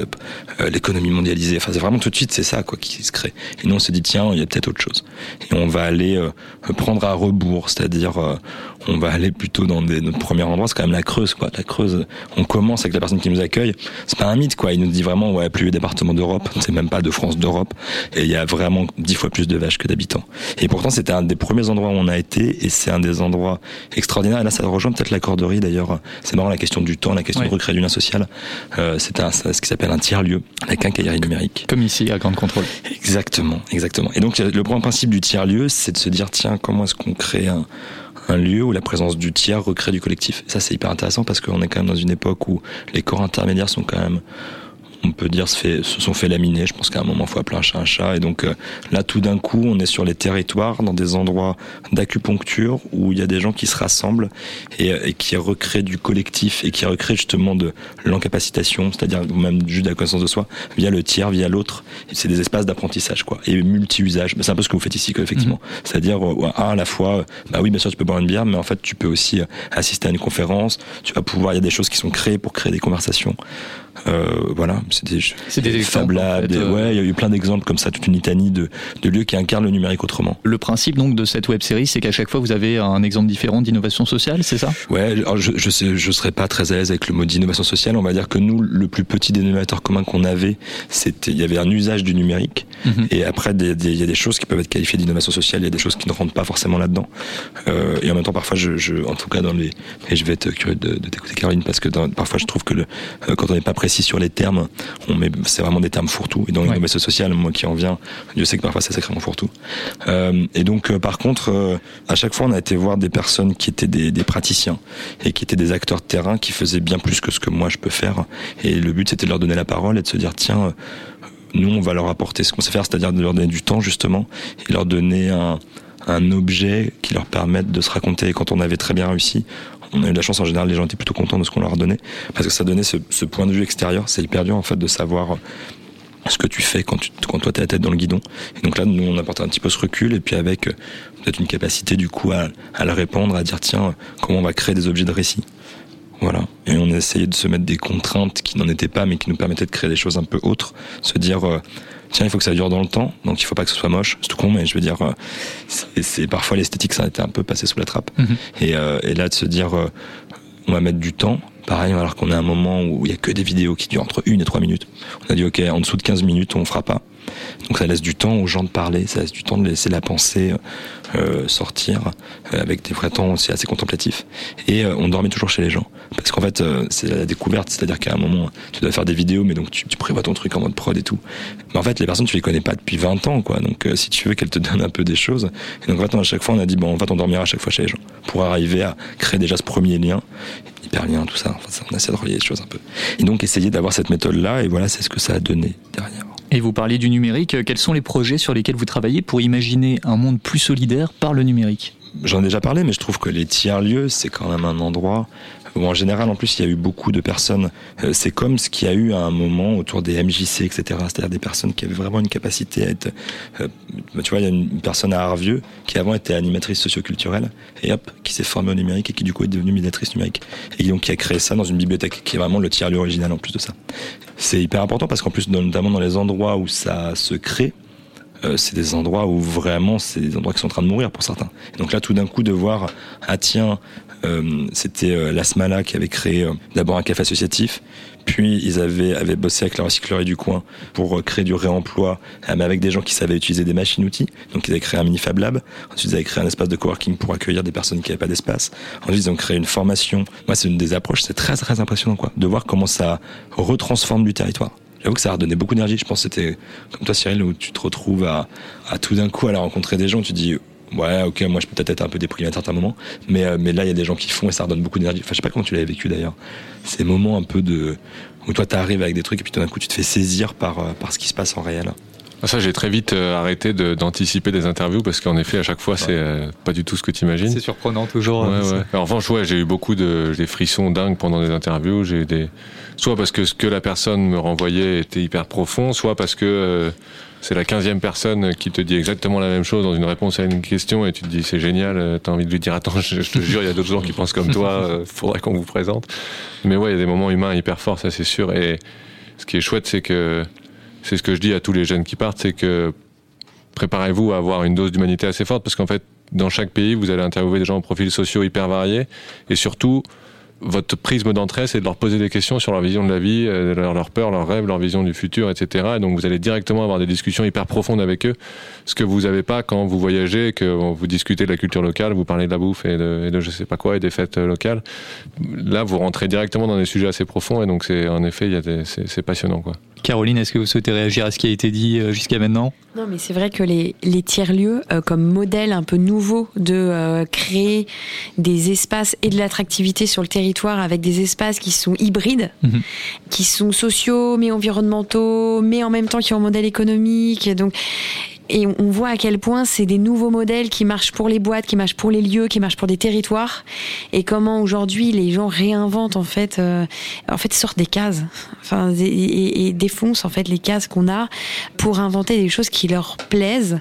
Speaker 6: euh, l'économie mondialisée. Enfin, c'est vraiment tout de suite, c'est ça quoi qui se crée. Et nous, on se dit, tiens, il y a peut-être autre chose. Et on va aller euh, prendre à rebours, c'est-à-dire, euh, on va aller plutôt dans des, notre premier endroit, c'est quand même la Creuse, quoi. La Creuse, on commence avec la personne qui nous accueille. C'est pas un mythe, quoi. Il nous dit vraiment, ouais, plus les départements d'Europe, c'est même pas de France, d'Europe. Et il y a vraiment dix fois plus de vaches que d'habitants. Et pourtant, c'était un des premiers endroits où on a été, et c'est un des endroits extraordinaires. Et là, ça rejoint peut-être la corderie, d'ailleurs. C'est marrant, la question du temps, la question de recréer du lien social. Euh, c'est ce qui s'appelle un tiers-lieu, la quincaillerie numérique.
Speaker 8: Comme ici, à Grande Contrôle.
Speaker 6: Exactement, exactement. Et donc, le grand principe du tiers-lieu, c'est de se dire, tiens, comment est-ce qu'on crée un, un lieu où la présence du tiers recrée du collectif? Et ça, c'est hyper intéressant parce qu'on est quand même dans une époque où les corps intermédiaires sont quand même on peut dire, se, fait, se sont fait laminer. Je pense qu'à un moment, il faut appeler un chat un chat. Et donc euh, là, tout d'un coup, on est sur les territoires, dans des endroits d'acupuncture où il y a des gens qui se rassemblent et, et, qui recréent du collectif et qui recréent justement de l'encapacitation, c'est-à-dire même juste de la connaissance de soi, via le tiers, via l'autre. C'est des espaces d'apprentissage, quoi. Et multi-usage. C'est un peu ce que vous faites ici, effectivement. Mmh. C'est-à-dire, euh, à la fois, euh, bah oui, bien sûr, tu peux boire une bière, mais en fait, tu peux aussi assister à une conférence. Tu vas pouvoir, il y a des choses qui sont créées pour créer des conversations. Euh, voilà, c'est des,
Speaker 8: c'est des, Fab
Speaker 6: Labs,
Speaker 8: euh.
Speaker 6: ouais, il y a eu plein d'exemples comme ça, toute une litanie de, de lieux qui incarnent le numérique autrement.
Speaker 8: Le principe donc de cette web série, c'est qu'à chaque fois vous avez un exemple différent d'innovation sociale, c'est ça?
Speaker 6: Ouais, alors je, je, sais, je serais pas très à l'aise avec le mot d'innovation sociale. On va dire que nous, le plus petit dénominateur commun qu'on avait, c'était il y avait un usage du numérique, mm-hmm. et après il y a des choses qui peuvent être qualifiées d'innovation sociale, il y a des choses qui ne rentrent pas forcément là-dedans. Euh, et en même temps, parfois, je, je, en tout cas dans les, et je vais être curieux de, de t'écouter Caroline parce que dans, parfois je trouve que le, euh, quand on n'est pas précis sur les termes, on met, c'est vraiment des termes fourre-tout. Et dans l'innovation sociale, moi qui en viens, Dieu sait que parfois c'est sacrément fourre-tout. Euh, et donc, euh, par contre, euh, à chaque fois, on a été voir des personnes qui étaient des, des, praticiens et qui étaient des acteurs de terrain qui faisaient bien plus que ce que moi je peux faire. Et le but, c'était de leur donner la parole et de se dire, tiens, nous, on va leur apporter ce qu'on sait faire, c'est-à-dire de leur donner du temps, justement, et leur donner un, un objet qui leur permette de se raconter. Et quand on avait très bien réussi, on a eu la chance en général, les gens étaient plutôt contents de ce qu'on leur donné, parce que ça donnait ce, point de vue extérieur. C'est hyper dur en fait de savoir ce que tu fais quand, tu, quand toi t'es la tête dans le guidon. Et donc là, nous on apporte un petit peu ce recul et puis avec peut-être une capacité du coup à, à le répondre, à dire tiens comment on va créer des objets de récit. Voilà. Et on a essayé de se mettre des contraintes qui n'en étaient pas, mais qui nous permettaient de créer des choses un peu autres. Se dire, euh, tiens, il faut que ça dure dans le temps, donc il faut pas que ce soit moche. C'est tout con, mais je veux dire, euh, c'est parfois l'esthétique, ça a été un peu passé sous la trappe. Mm -hmm. et, euh, et, là, de se dire, euh, on va mettre du temps. Pareil, alors qu'on est à un moment où il y a que des vidéos qui durent entre une et trois minutes. On a dit, ok, en dessous de 15 minutes, on fera pas. Donc ça laisse du temps aux gens de parler, ça laisse du temps de laisser la pensée euh, sortir euh, avec des vrais temps aussi assez contemplatifs. Et euh, on dormait toujours chez les gens. Parce qu'en fait, euh, c'est la découverte, c'est-à-dire qu'à un moment, tu dois faire des vidéos, mais donc tu, tu, prévois ton truc en mode prod et tout. Mais en fait, les personnes, tu les connais pas depuis 20 ans, quoi. Donc si tu veux qu'elles te donnent un peu des choses. Et donc en fait, à chaque fois, on a dit, bon, en fait, on dormira à chaque fois chez les gens. Pour arriver à créer déjà ce premier lien, hyper lien, tout ça. Enfin, on essaie de relier les choses un peu. Et donc essayer d'avoir cette méthode-là, et voilà, c'est ce que ça a donné derrière.
Speaker 8: Et vous parliez du numérique. Quels sont les projets sur lesquels vous travaillez pour imaginer un monde plus solidaire par le numérique?
Speaker 6: J'en ai déjà parlé, mais je trouve que les tiers-lieux, c'est quand même un endroit en général, en plus, il y a eu beaucoup de personnes. euh, c'est comme ce qu'il y a eu à un moment autour des MJC, etc. C'est-à-dire des personnes qui avaient vraiment une capacité à être. euh, tu vois, il y a une personne à Arvieux qui avant était animatrice socioculturelle et hop, qui s'est formée au numérique et qui du coup est devenue médiatrice numérique et donc qui a créé ça dans une bibliothèque qui est vraiment le tiers-lieu original en plus de ça. C'est hyper important parce qu'en plus, notamment dans les endroits où ça se crée, euh, c'est des endroits où vraiment c'est des endroits qui sont en train de mourir pour certains. Et donc là, tout d'un coup, de voir ah tiens, c'était euh, l'Asmala qui avait créé euh, d'abord un café associatif, puis ils avaient, bossé avec la recyclerie du coin pour euh, créer du réemploi, euh, mais avec des gens qui savaient utiliser des machines-outils. Donc ils avaient créé un mini Fab Lab. Ensuite ils avaient créé un espace de coworking pour accueillir des personnes qui n'avaient pas d'espace. Ensuite ils ont créé une formation. Moi c'est une des approches, c'est très très impressionnant quoi, de voir comment ça retransforme du territoire. J'avoue que ça a redonné beaucoup d'énergie. Je pense que c'était comme toi, Cyril, où tu te retrouves à, à tout d'un coup aller rencontrer des gens. Tu dis, ouais, ok, moi je peux peut-être être un peu déprimé à certains moments, mais, euh, mais là il y a des gens qui font et ça redonne beaucoup d'énergie. Enfin, je sais pas comment tu l'avais vécu d'ailleurs. Ces moments un peu de. où toi t'arrives avec des trucs et puis tout d'un coup tu te fais saisir par, euh, par ce qui se passe en réel.
Speaker 9: Ah, Ça, j'ai très vite euh, arrêté de- d'anticiper des interviews parce qu'en effet, à chaque fois, c'est euh, pas du tout ce que tu imagines.
Speaker 8: C'est surprenant toujours.
Speaker 9: Ouais, ouais. En revanche, ouais, j'ai eu beaucoup de des frissons dingues pendant des interviews. J'ai eu des soit parce que ce que la personne me renvoyait était hyper profond, soit parce que euh, c'est la quinzième personne qui te dit exactement la même chose dans une réponse à une question et tu te dis c'est génial. T'as envie de lui dire attends, je, je te jure, il y a d'autres gens qui pensent comme toi. euh, faudrait qu'on vous présente. Mais ouais, il y a des moments humains hyper forts, ça c'est sûr. Et ce qui est chouette, c'est que c'est ce que je dis à tous les jeunes qui partent, c'est que préparez-vous à avoir une dose d'humanité assez forte parce qu'en fait, dans chaque pays, vous allez interviewer des gens aux profils sociaux hyper variés et surtout, votre prisme d'entrée, c'est de leur poser des questions sur leur vision de la vie, euh, leur, peur, leurs rêves, leur vision du futur, etc. Et donc, vous allez directement avoir des discussions hyper profondes avec eux, ce que vous n'avez pas quand vous voyagez, que vous discutez de la culture locale, vous parlez de la bouffe et de, et de je sais pas quoi et des fêtes euh, locales. Là, vous rentrez directement dans des sujets assez profonds et donc, c'est en effet, c'est passionnant, quoi.
Speaker 8: Caroline, est-ce que vous souhaitez réagir à ce qui a été dit euh, jusqu'à maintenant?
Speaker 3: Non, mais c'est vrai que les, les tiers-lieux, euh, comme modèle un peu nouveau de euh, créer des espaces et de l'attractivité sur le territoire avec des espaces qui sont hybrides,
Speaker 8: Mhm.
Speaker 3: qui sont sociaux, mais environnementaux, mais en même temps qui ont un modèle économique. Donc, et on voit à quel point c'est des nouveaux modèles qui marchent pour les boîtes, qui marchent pour les lieux, qui marchent pour des territoires, et comment aujourd'hui les gens réinventent en fait, euh, en fait sortent des cases, enfin et, et- et défoncent en fait les cases qu'on a pour inventer des choses qui leur plaisent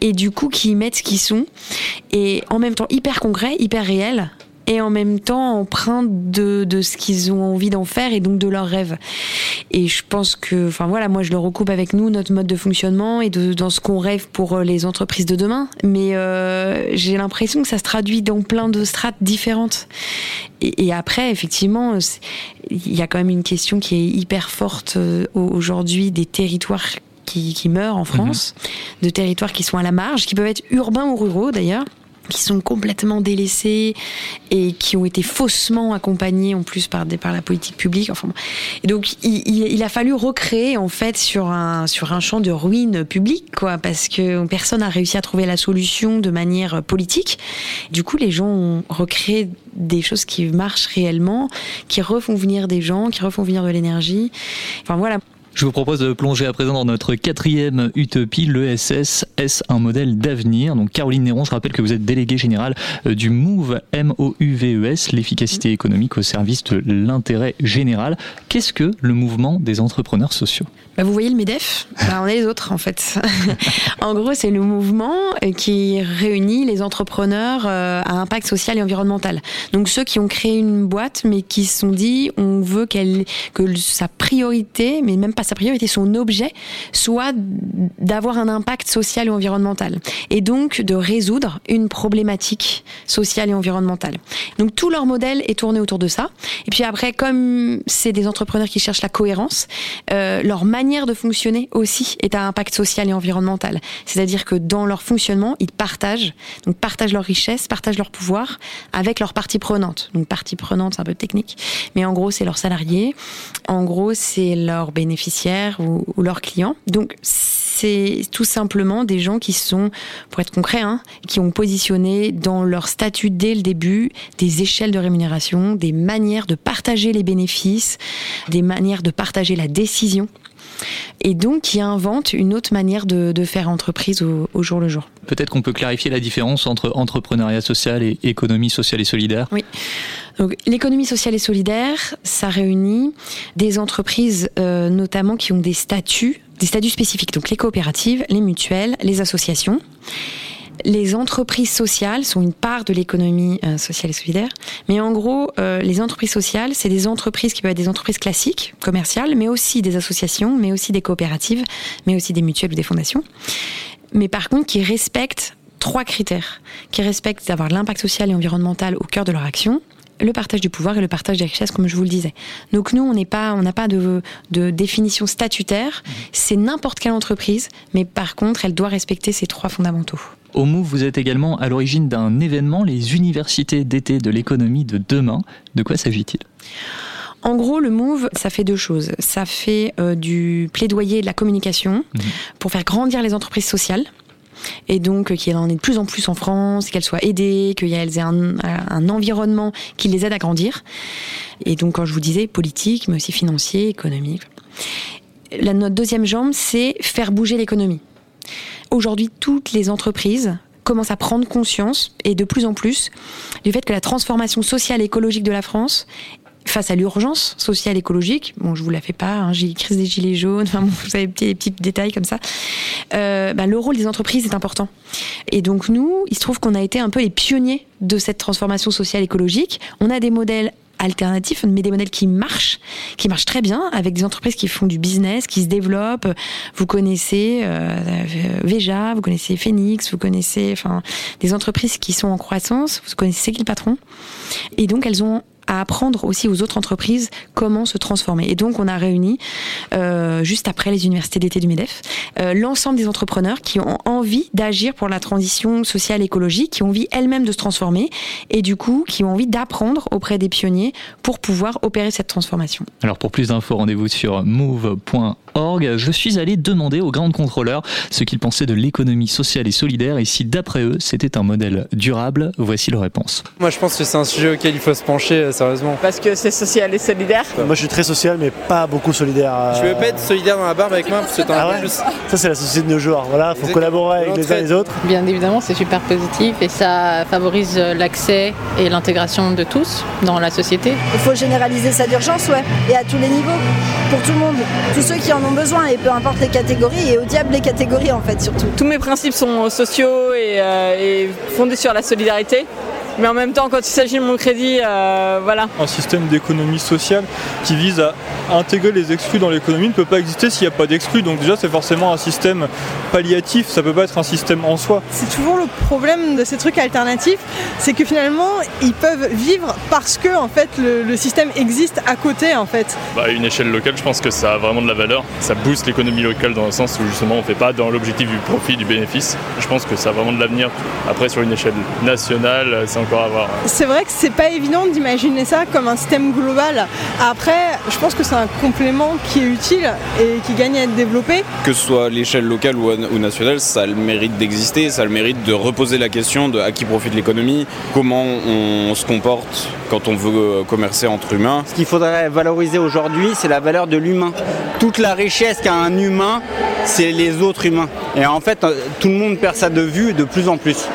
Speaker 3: et du coup qui y mettent ce qu'ils sont. Et en même temps hyper concret, hyper réel et en même temps empreint de, de ce qu'ils ont envie d'en faire et donc de leurs rêves. Et je pense que, enfin voilà, moi je le recoupe avec nous, notre mode de fonctionnement et de, dans ce qu'on rêve pour euh, les entreprises de demain. Mais euh, j'ai l'impression que ça se traduit dans plein de strates différentes. Et, et après, effectivement, il y a quand même une question qui est hyper forte euh, au- aujourd'hui des territoires qui, qui meurent en France, de territoires qui sont à la marge, qui peuvent être urbains ou ruraux d'ailleurs qui sont complètement délaissés et qui ont été faussement accompagnés en plus par, des, par la politique publique. Enfin, et donc il, il- il a fallu recréer en fait sur un, sur un champ de ruines publiques, quoi, parce que personne n'a réussi à trouver la solution de manière politique. Du coup, les gens ont recréé des choses qui marchent réellement, qui refont venir des gens, qui refont venir de l'énergie. Enfin voilà.
Speaker 8: Je vous propose de plonger à présent dans notre quatrième utopie, l'ESS. Est-ce un modèle d'avenir Donc Caroline Néron, je rappelle que vous êtes déléguée générale euh, du MOVE, M-O-U-V-E-S, l'efficacité économique au service de l'intérêt général. Qu'est-ce que le mouvement des entrepreneurs sociaux?
Speaker 3: Bah, vous voyez le MEDEF? Bah, On est les autres en fait. en gros, c'est le mouvement euh, qui réunit les entrepreneurs euh, à impact social et environnemental. Donc ceux qui ont créé une boîte mais qui se sont dit on veut qu'elle que sa priorité, mais même pas sa priorité, son objet soit d'avoir un impact social et environnemental. Et donc de résoudre une problématique sociale et environnementale. Donc tout leur modèle est tourné autour de ça. Et puis après, comme c'est des entrepreneurs qui cherchent la cohérence, euh, leur manière de fonctionner aussi est à impact social et environnemental. C'est-à-dire que dans leur fonctionnement, ils partagent, donc partagent leur richesse, partagent leur pouvoir avec leurs parties prenantes. Donc parties prenantes, c'est un peu technique, mais en gros, c'est leurs salariés, en gros, c'est leurs bénéficiaires ou, ou leurs clients. Donc c'est tout simplement des gens qui sont, pour être concret, hein, qui ont positionné dans leur statut dès le début des échelles de rémunération, des manières de partager les bénéfices, des manières de partager la décision et donc qui invente une autre manière de, de faire entreprise au, au jour le jour.
Speaker 8: Peut-être qu'on peut clarifier la différence entre entrepreneuriat social et économie sociale et solidaire.
Speaker 3: Oui. Donc, l'économie sociale et solidaire, ça réunit des entreprises euh, notamment qui ont des statuts, des statuts spécifiques. Donc les coopératives, les mutuelles, les associations. Les entreprises sociales sont une part de l'économie euh, sociale et solidaire, mais en gros, euh, les entreprises sociales, c'est des entreprises qui peuvent être des entreprises classiques, commerciales, mais aussi des associations, mais aussi des coopératives, mais aussi des mutuelles ou des fondations. Mais par contre, qui respectent trois critères, qui respectent d'avoir l'impact social et environnemental au cœur de leur action, le partage du pouvoir et le partage des richesses, comme je vous le disais. Donc nous, on n'est pas, on n'a pas de, de définition statutaire. C'est n'importe quelle entreprise, mais par contre, elle doit respecter ces trois fondamentaux.
Speaker 8: Au MOVE, vous êtes également à l'origine d'un événement, les universités d'été de l'économie de demain. De quoi s'agit-il?
Speaker 3: En gros, le MOVE, ça fait deux choses. Ça fait euh, du plaidoyer de la communication mmh. pour faire grandir les entreprises sociales et donc qu'il y en ait de plus en plus en France, qu'elles soient aidées, qu'elles aient un, un, environnement qui les aide à grandir. Et donc, quand je vous disais politique, mais aussi financier, économique. La, notre deuxième jambe, c'est faire bouger l'économie. Aujourd'hui, toutes les entreprises commencent à prendre conscience, et de plus en plus, du fait que la transformation sociale et écologique de la France face à l'urgence sociale écologique, bon, je vous la fais pas, hein, j'ai crise des gilets jaunes, enfin, bon, vous savez, des petits détails comme ça, euh, bah, le rôle des entreprises est important. Et donc nous, il se trouve qu'on a été un peu les pionniers de cette transformation sociale écologique. On a des modèles alternatifs, mais des modèles qui marchent, qui marchent très bien, avec des entreprises qui font du business, qui se développent. Vous connaissez euh, Veja, vous connaissez Phoenix, vous connaissez, enfin, des entreprises qui sont en croissance. Vous connaissez qui le patron, et donc elles ont à apprendre aussi aux autres entreprises comment se transformer. Et donc, on a réuni, euh, juste après les universités d'été du MEDEF, euh, l'ensemble des entrepreneurs qui ont envie d'agir pour la transition sociale écologique, qui ont envie elles-mêmes de se transformer et du coup, qui ont envie d'apprendre auprès des pionniers pour pouvoir opérer cette transformation.
Speaker 8: Alors, pour plus d'infos, rendez-vous sur move.org. Je suis allé demander aux grands contrôleurs ce qu'ils pensaient de l'économie sociale et solidaire et si, d'après eux, c'était un modèle durable. Voici leur réponse.
Speaker 12: Moi, je pense que c'est un sujet auquel il faut se pencher sérieusement.
Speaker 13: Parce que c'est social et solidaire
Speaker 14: Moi je suis très social mais pas beaucoup solidaire.
Speaker 12: Tu veux pas être solidaire dans la barbe avec moi parce que t'en
Speaker 14: ah ouais
Speaker 12: plus
Speaker 14: Ça c'est la société de nos jours. Voilà, faut collaborer avec les uns et les autres.
Speaker 15: Bien évidemment c'est super positif et ça favorise l'accès et l'intégration de tous dans la société.
Speaker 16: Il faut généraliser ça d'urgence ouais et à tous les niveaux pour tout le monde, tous ceux qui en ont besoin et peu importe les catégories et au diable les catégories en fait surtout.
Speaker 13: Tous mes principes sont sociaux et, euh, fondés sur la solidarité mais en même temps quand il s'agit de mon crédit, euh, voilà.
Speaker 17: Un système d'économie sociale qui vise à intégrer les exclus dans l'économie ne peut pas exister s'il n'y a pas d'exclus. Donc déjà c'est forcément un système palliatif, ça peut pas être un système en soi.
Speaker 18: C'est toujours le problème de ces trucs alternatifs, c'est que finalement ils peuvent vivre parce que en fait le, le système existe à côté en fait.
Speaker 19: Bah, à une échelle locale, je pense que ça a vraiment de la valeur. Ça booste l'économie locale dans le sens où justement on ne fait pas dans l'objectif du profit, du bénéfice. Je pense que ça a vraiment de l'avenir. Après sur une échelle nationale, c'est encore à voir.
Speaker 18: C'est vrai que c'est pas évident d'imaginer ça comme un système global. Après, je pense que c'est un complément qui est utile et qui gagne à être développé.
Speaker 20: Que ce soit à l'échelle locale ou, ou nationale, ça a le mérite d'exister, ça a le mérite de reposer la question de à qui profite l'économie, comment on se comporte quand on veut commercer entre humains.
Speaker 21: Ce qu'il faudrait valoriser aujourd'hui, c'est la valeur de l'humain. Toute la richesse qu'a un humain, c'est les autres humains. Et en fait, tout le monde perd ça de vue de plus en plus.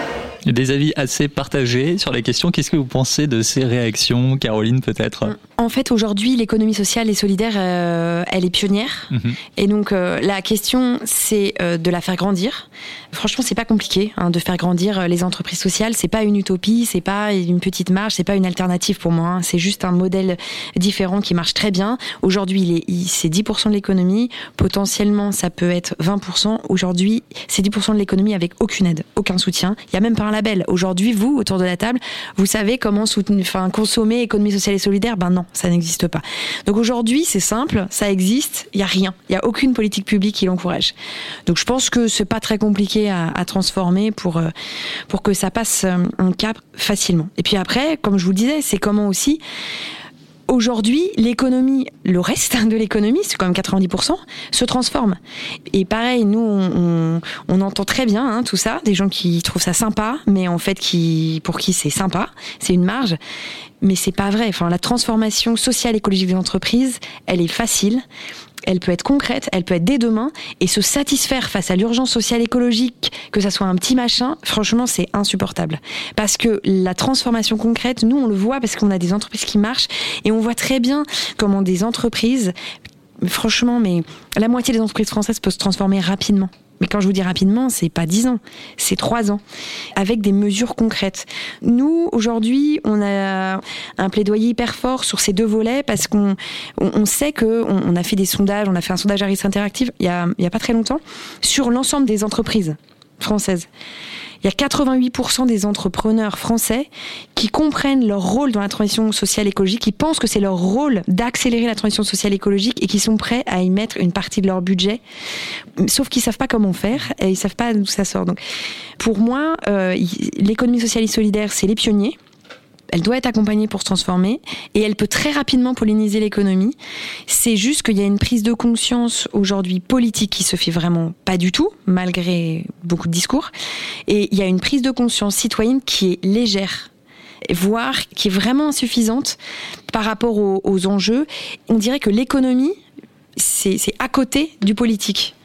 Speaker 8: Des avis assez partagés sur les questions. Qu'est-ce que vous pensez de ces réactions, Caroline, peut-être
Speaker 3: En fait, aujourd'hui, l'économie sociale et solidaire, euh, elle est pionnière.
Speaker 8: Mhm.
Speaker 3: Et donc, euh, la question, c'est euh, de la faire grandir. Franchement, c'est pas compliqué hein, de faire grandir les entreprises sociales. C'est pas une utopie, c'est pas une petite marge, c'est pas une alternative pour moi. hein. C'est juste un modèle différent qui marche très bien. Aujourd'hui, c'est 10% de l'économie. Potentiellement, ça peut être 20%. Aujourd'hui, c'est 10% de l'économie avec aucune aide, aucun soutien. Il y a même pas un label. Aujourd'hui, vous, autour de la table, vous savez comment soutenir, enfin, consommer économie sociale et solidaire? Ben non, ça n'existe pas. Donc aujourd'hui, c'est simple, ça existe. Il y a rien. Il y a aucune politique publique qui l'encourage. Donc je pense que c'est pas très compliqué à, à transformer pour euh, pour que ça passe euh, un cap facilement. Et puis après, comme je vous le disais, c'est comment aussi aujourd'hui, l'économie, le reste de l'économie, c'est quand même 90%, se transforme. Et pareil, nous, on, entend très bien hein, tout ça, des gens qui trouvent ça sympa, mais en fait, qui, pour qui c'est sympa, c'est une marge. Mais c'est pas vrai. Enfin, la transformation sociale écologique des entreprises, elle est facile. Elle peut être concrète, elle peut être dès demain, et se satisfaire face à l'urgence sociale écologique, que ça soit un petit machin, franchement, c'est insupportable. Parce que la transformation concrète, nous, on le voit parce qu'on a des entreprises qui marchent, et on voit très bien comment des entreprises, franchement, mais la moitié des entreprises françaises peuvent se transformer rapidement. Mais quand je vous dis rapidement, c'est pas 10 ans, c'est 3 ans, avec des mesures concrètes. Nous, aujourd'hui, on a un plaidoyer hyper fort sur ces deux volets parce qu'on on, sait que on, on a fait des sondages, on a fait un sondage Harris Interactive il y a, il y a pas très longtemps sur l'ensemble des entreprises françaises. Il y a 88% des entrepreneurs français qui comprennent leur rôle dans la transition sociale écologique, qui pensent que c'est leur rôle d'accélérer la transition sociale écologique et qui sont prêts à y mettre une partie de leur budget, sauf qu'ils savent pas comment faire et ils savent pas d'où ça sort. Donc, pour moi, euh, l'économie sociale et solidaire, c'est les pionniers. Elle doit être accompagnée pour se transformer et elle peut très rapidement polliniser l'économie. C'est juste qu'il y a une prise de conscience aujourd'hui politique qui se fait vraiment pas du tout, malgré beaucoup de discours. Et il y a une prise de conscience citoyenne qui est légère voire qui est vraiment insuffisante par rapport aux, aux enjeux. On dirait que l'économie, c'est à côté du politique.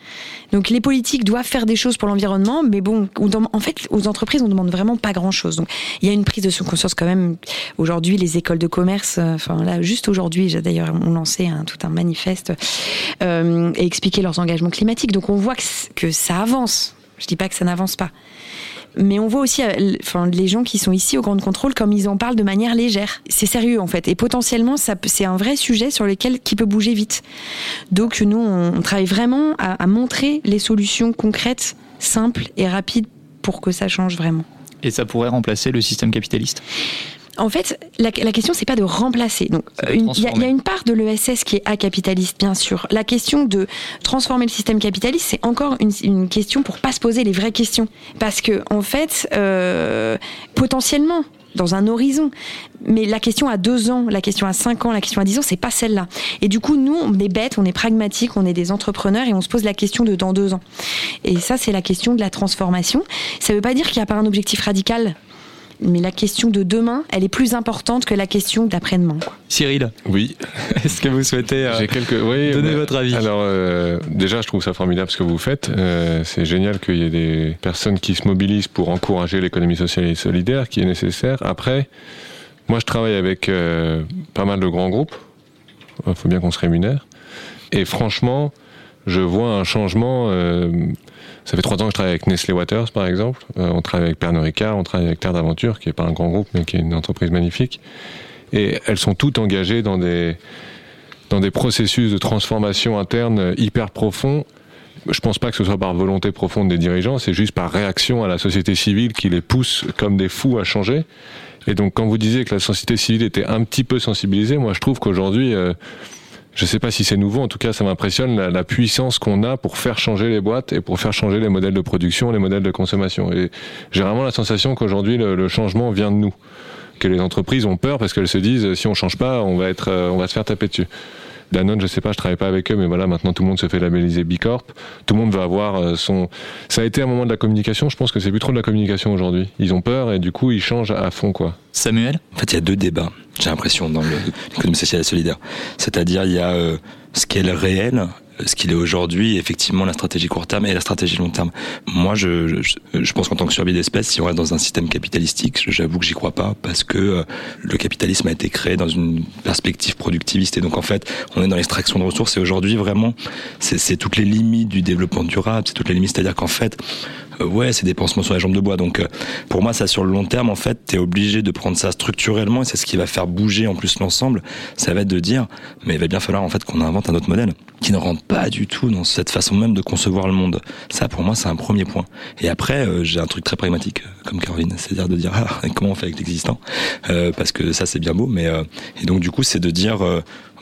Speaker 3: Donc les politiques doivent faire des choses pour l'environnement, mais bon, en fait, aux entreprises, on demande vraiment pas grand-chose. Donc il y a une prise de conscience quand même. Aujourd'hui, les écoles de commerce, enfin là, juste aujourd'hui, d'ailleurs, ont lancé tout un manifeste euh, et expliqué leurs engagements climatiques. Donc on voit que, ça avance. Je dis pas que ça n'avance pas mais on voit aussi enfin, les gens qui sont ici au Grand Contrôle comme ils en parlent de manière légère. C'est sérieux en fait. Et potentiellement, c'est un vrai sujet sur lequel qui peut bouger vite. Donc nous, on, travaille vraiment à montrer les solutions concrètes, simples et rapides pour que ça change vraiment.
Speaker 8: Et ça pourrait remplacer le système capitaliste?
Speaker 3: En fait, la, la question, c'est pas de remplacer. Donc, il y, y, a une part de l'ESS qui est acapitaliste, bien sûr. La question de transformer le système capitaliste, c'est encore une, une, question pour pas se poser les vraies questions. Parce que, en fait, euh, potentiellement, dans un horizon. Mais la question à deux ans, la question à cinq ans, la question à dix ans, c'est pas celle-là. Et du coup, nous, on est bêtes, on est pragmatiques, on est des entrepreneurs et on se pose la question de dans deux ans. Et ça, c'est la question de la transformation. Ça veut pas dire qu'il n'y a pas un objectif radical mais la question de demain, elle est plus importante que la question d'après-demain.
Speaker 8: Cyril
Speaker 9: Oui.
Speaker 8: Est-ce que vous souhaitez euh,
Speaker 9: quelques... oui,
Speaker 8: donner
Speaker 9: bah,
Speaker 8: votre avis
Speaker 9: Alors, euh, déjà, je trouve ça formidable ce que vous faites. Euh, c'est génial qu'il y ait des personnes qui se mobilisent pour encourager l'économie sociale et solidaire, qui est nécessaire. Après, moi, je travaille avec euh, pas mal de grands groupes. Il faut bien qu'on se rémunère. Et franchement, je vois un changement. Ça fait trois ans que je travaille avec Nestlé Waters, par exemple. Euh, on travaille avec Pernod Ricard, on travaille avec Terre d'Aventure, qui est pas un grand groupe, mais qui est une entreprise magnifique. Et elles sont toutes engagées dans des dans des processus de transformation interne hyper profonds. Je pense pas que ce soit par volonté profonde des dirigeants, c'est juste par réaction à la société civile qui les pousse comme des fous à changer. Et donc, quand vous disiez que la société civile était un petit peu sensibilisée, moi, je trouve qu'aujourd'hui, euh, je sais pas si c'est nouveau, en tout cas ça m'impressionne la, la, puissance qu'on a pour faire changer les boîtes et pour faire changer les modèles de production, les modèles de consommation. Et j'ai vraiment la sensation qu'aujourd'hui le, le, changement vient de nous, que les entreprises ont peur parce qu'elles se disent si on change pas, on va être, on va se faire taper dessus. Danone, je sais pas, je travaille pas avec eux, mais voilà, maintenant tout le monde se fait labelliser Bicorp. Tout le monde va avoir euh, son. Ça a été un moment de la communication. Je pense que c'est plus trop de la communication aujourd'hui. Ils ont peur et du coup ils changent à fond, quoi.
Speaker 8: Samuel?
Speaker 6: En fait, il y a deux débats. J'ai l'impression dans l'économie sociale et solidaire. C'est-à-dire, il y a euh, ce qu'est le réel ce qu'il est aujourd'hui, effectivement, la stratégie court terme et la stratégie long terme. Moi, je, je, je pense qu'en tant que survie d'espèce, si on reste dans un système capitalistique, j'avoue que j'y crois pas parce que euh, le capitalisme a été créé dans une perspective productiviste. Et donc en fait, on est dans l'extraction de ressources. Et aujourd'hui, vraiment, c'est toutes les limites du développement durable, c'est toutes les limites, c'est-à-dire qu'en fait, ouais, c'est des pansements sur les jambes de bois. Donc, euh, pour moi, ça sur le long terme, en fait, t'es obligé de prendre ça structurellement et c'est ce qui va faire bouger en plus l'ensemble. Ça va être de dire, mais il va bien falloir en fait qu'on invente un autre modèle qui ne rentre pas du tout dans cette façon même de concevoir le monde. Ça, pour moi, c'est un premier point. Et après, euh, j'ai un truc très pragmatique, comme Caroline, c'est-à-dire de dire ah, comment on fait avec l'existant, euh, parce que ça, c'est bien beau, mais euh, et donc du coup, c'est de dire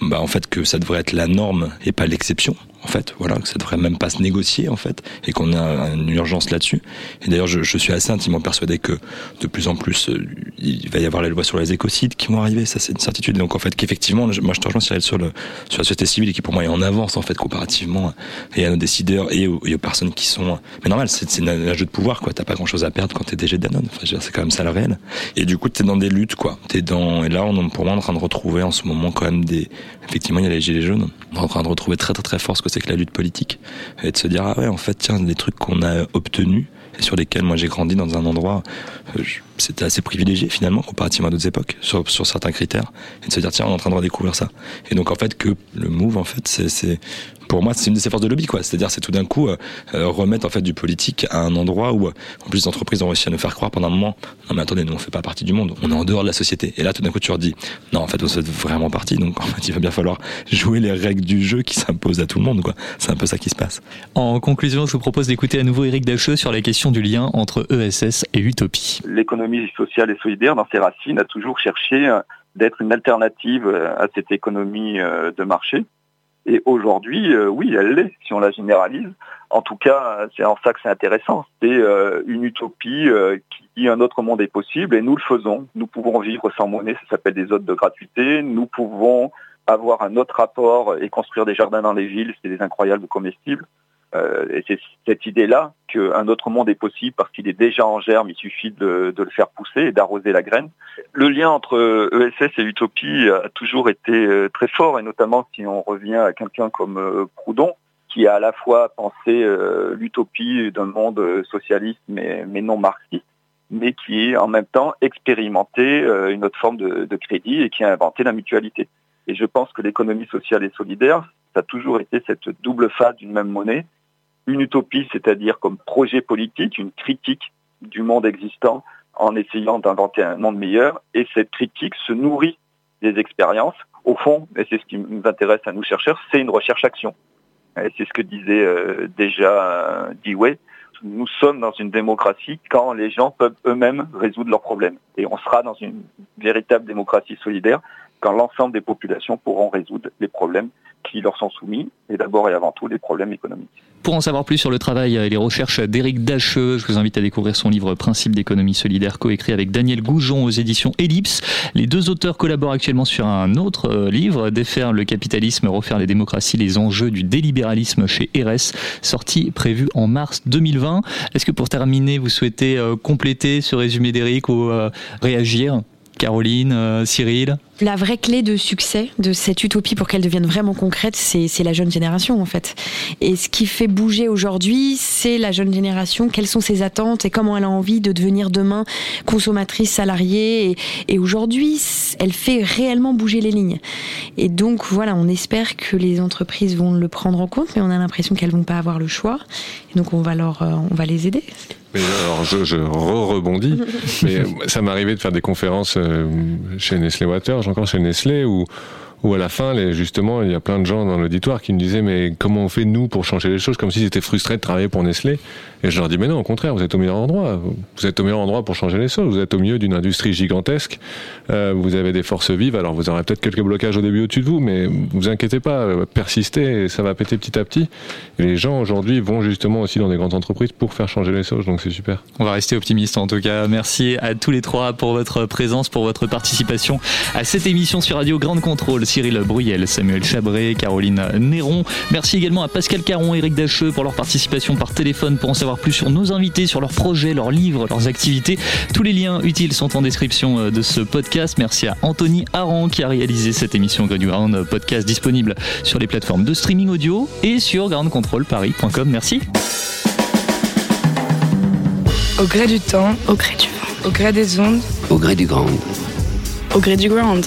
Speaker 6: bah, en fait que ça devrait être la norme et pas l'exception en fait. Voilà que ça devrait même pas se négocier en fait et qu'on a une urgence là-dessus. Et d'ailleurs je, je, suis assez intimement persuadé que de plus en plus euh, il va y avoir les lois sur les écocides qui vont arriver. Ça c'est une certitude. Donc en fait qu'effectivement moi je te rejoins sur, sur, le, sur la société civile qui pour moi est en avance en fait comparativement et à nos décideurs et aux, et aux personnes qui sont mais normal c'est un jeu de pouvoir quoi. T'as pas grand chose à perdre quand t'es DG Danone. Enfin c'est quand même ça le réel. Et du coup t'es dans des luttes quoi. T'es dans et là on pour moi est en train de retrouver en ce moment quand même des effectivement, il y a les gilets jaunes. On est en train de retrouver très très très fort ce que c'est que la lutte politique. Et de se dire ah ouais, en fait, tiens, les trucs qu'on a obtenus et sur lesquels moi j'ai grandi dans un endroit, euh, c'était assez privilégié finalement comparativement à d'autres époques sur, sur certains critères. Et de se dire tiens on est en train de redécouvrir ça. Et donc en fait que le move en fait c'est pour moi, c'est une de ces forces de lobby, quoi. C'est-à-dire, c'est tout d'un coup euh, euh, remettre en fait du politique à un endroit où, euh, en plus, les entreprises ont réussi à nous faire croire pendant un moment. Non, mais attendez, nous, on fait pas partie du monde. On est en dehors de la société. Et là, tout d'un coup, tu leur dis, non, en fait, vous faites vraiment partie. Donc, en fait, il va bien falloir jouer les règles du jeu qui s'imposent à tout le monde, quoi. C'est un peu ça qui se passe.
Speaker 8: En conclusion, je vous propose d'écouter à nouveau Eric Dacheux sur la question du lien entre ESS et Utopie.
Speaker 10: L'économie sociale et solidaire, dans ses racines, a toujours cherché d'être une alternative à cette économie de marché et aujourd'hui, euh, oui, elle l'est, si on la généralise. En tout cas, c'est en ça que c'est intéressant. C'est euh, une utopie euh, qui dit un autre monde est possible et nous le faisons. Nous pouvons vivre sans monnaie, ça s'appelle des hôtes de gratuité. Nous pouvons avoir un autre rapport et construire des jardins dans les villes, c'est des incroyables comestibles. Euh, et c'est cette idée-là qu'un autre monde est possible parce qu'il est déjà en germe, il suffit de, le faire pousser et d'arroser la graine. Le lien entre ESS et Utopie a toujours été euh, très fort, et notamment si on revient à quelqu'un comme euh, Proudhon, qui a à la fois pensé l'utopie d'un monde socialiste mais, non marxiste, mais qui en même temps expérimenté une autre forme de, de crédit et qui a inventé la mutualité. Et je pense que l'économie sociale et solidaire, ça a toujours été cette double face d'une même monnaie une utopie, c'est-à-dire comme projet politique, une critique du monde existant en essayant d'inventer un monde meilleur. Et cette critique se nourrit des expériences. Au fond, et c'est ce qui nous intéresse à nous chercheurs, c'est une recherche-action. Et c'est ce que disait euh, déjà euh, Dewey. Nous sommes dans une démocratie quand les gens peuvent eux-mêmes résoudre leurs problèmes. Et on sera dans une véritable démocratie solidaire quand l'ensemble des populations pourront résoudre les problèmes qui leur sont soumis, et d'abord et avant tout les problèmes économiques.
Speaker 8: Pour en savoir plus sur le travail et les recherches d'Éric Dacheux, je vous invite à découvrir son livre Principe d'économie solidaire, coécrit avec Daniel Goujon aux éditions Ellipse. Les deux auteurs collaborent actuellement sur un autre euh, livre, Défaire le capitalisme, refaire les démocraties, les enjeux du délibéralisme chez RS, sorti prévu en mars 2020. Est-ce que pour terminer, vous souhaitez euh, compléter ce résumé d'Éric ou euh, réagir? Caroline, Cyril
Speaker 3: la vraie clé de succès de cette utopie pour qu'elle devienne vraiment concrète, c'est la jeune génération en fait. Et ce qui fait bouger aujourd'hui, c'est la jeune génération, quelles sont ses attentes et comment elle a envie de devenir demain consommatrice, salariée. Et, aujourd'hui, elle fait réellement bouger les lignes. Et donc voilà, on espère que les entreprises vont le prendre en compte, mais on a l'impression qu'elles vont pas avoir le choix. Et donc on va, euh, on va les aider.
Speaker 9: Mais alors je, je rebondis, mais ça arrivé de faire des conférences euh, chez Nestlé Water encore chez Nestlé où où à la fin, justement, il y a plein de gens dans l'auditoire qui me disaient mais comment on fait nous pour changer les choses, comme s'ils étaient frustrés de travailler pour Nestlé? Et je leur dis mais non, au contraire, vous êtes au meilleur endroit. Vous êtes au meilleur endroit pour changer les choses. Vous êtes au milieu d'une industrie gigantesque. Euh, vous avez des forces vives. Alors vous aurez peut-être quelques blocages au début au-dessus de vous, mais vous inquiétez pas, persistez, ça va péter petit à petit. Et les gens aujourd'hui vont justement aussi dans des grandes entreprises pour faire changer les choses. Donc c'est super.
Speaker 8: On va rester optimiste en tout cas. Merci à tous les trois pour votre présence, pour votre participation à cette émission sur Radio Grande Contrôle. Cyril Bruyel, Samuel Chabré, Caroline Néron. Merci également à Pascal Caron, Eric Dacheux pour leur participation par téléphone pour en savoir plus sur nos invités, sur leurs projets, leurs livres, leurs activités. Tous les liens utiles sont en description euh, de ce podcast. Merci à Anthony Aran qui a réalisé cette émission Ground podcast disponible sur les plateformes de streaming audio et sur groundcontrolparis.com. Merci.
Speaker 22: Au gré du temps,
Speaker 2: au gré du vent,
Speaker 22: au gré des ondes,
Speaker 2: au gré du grand,
Speaker 22: au gré du ground.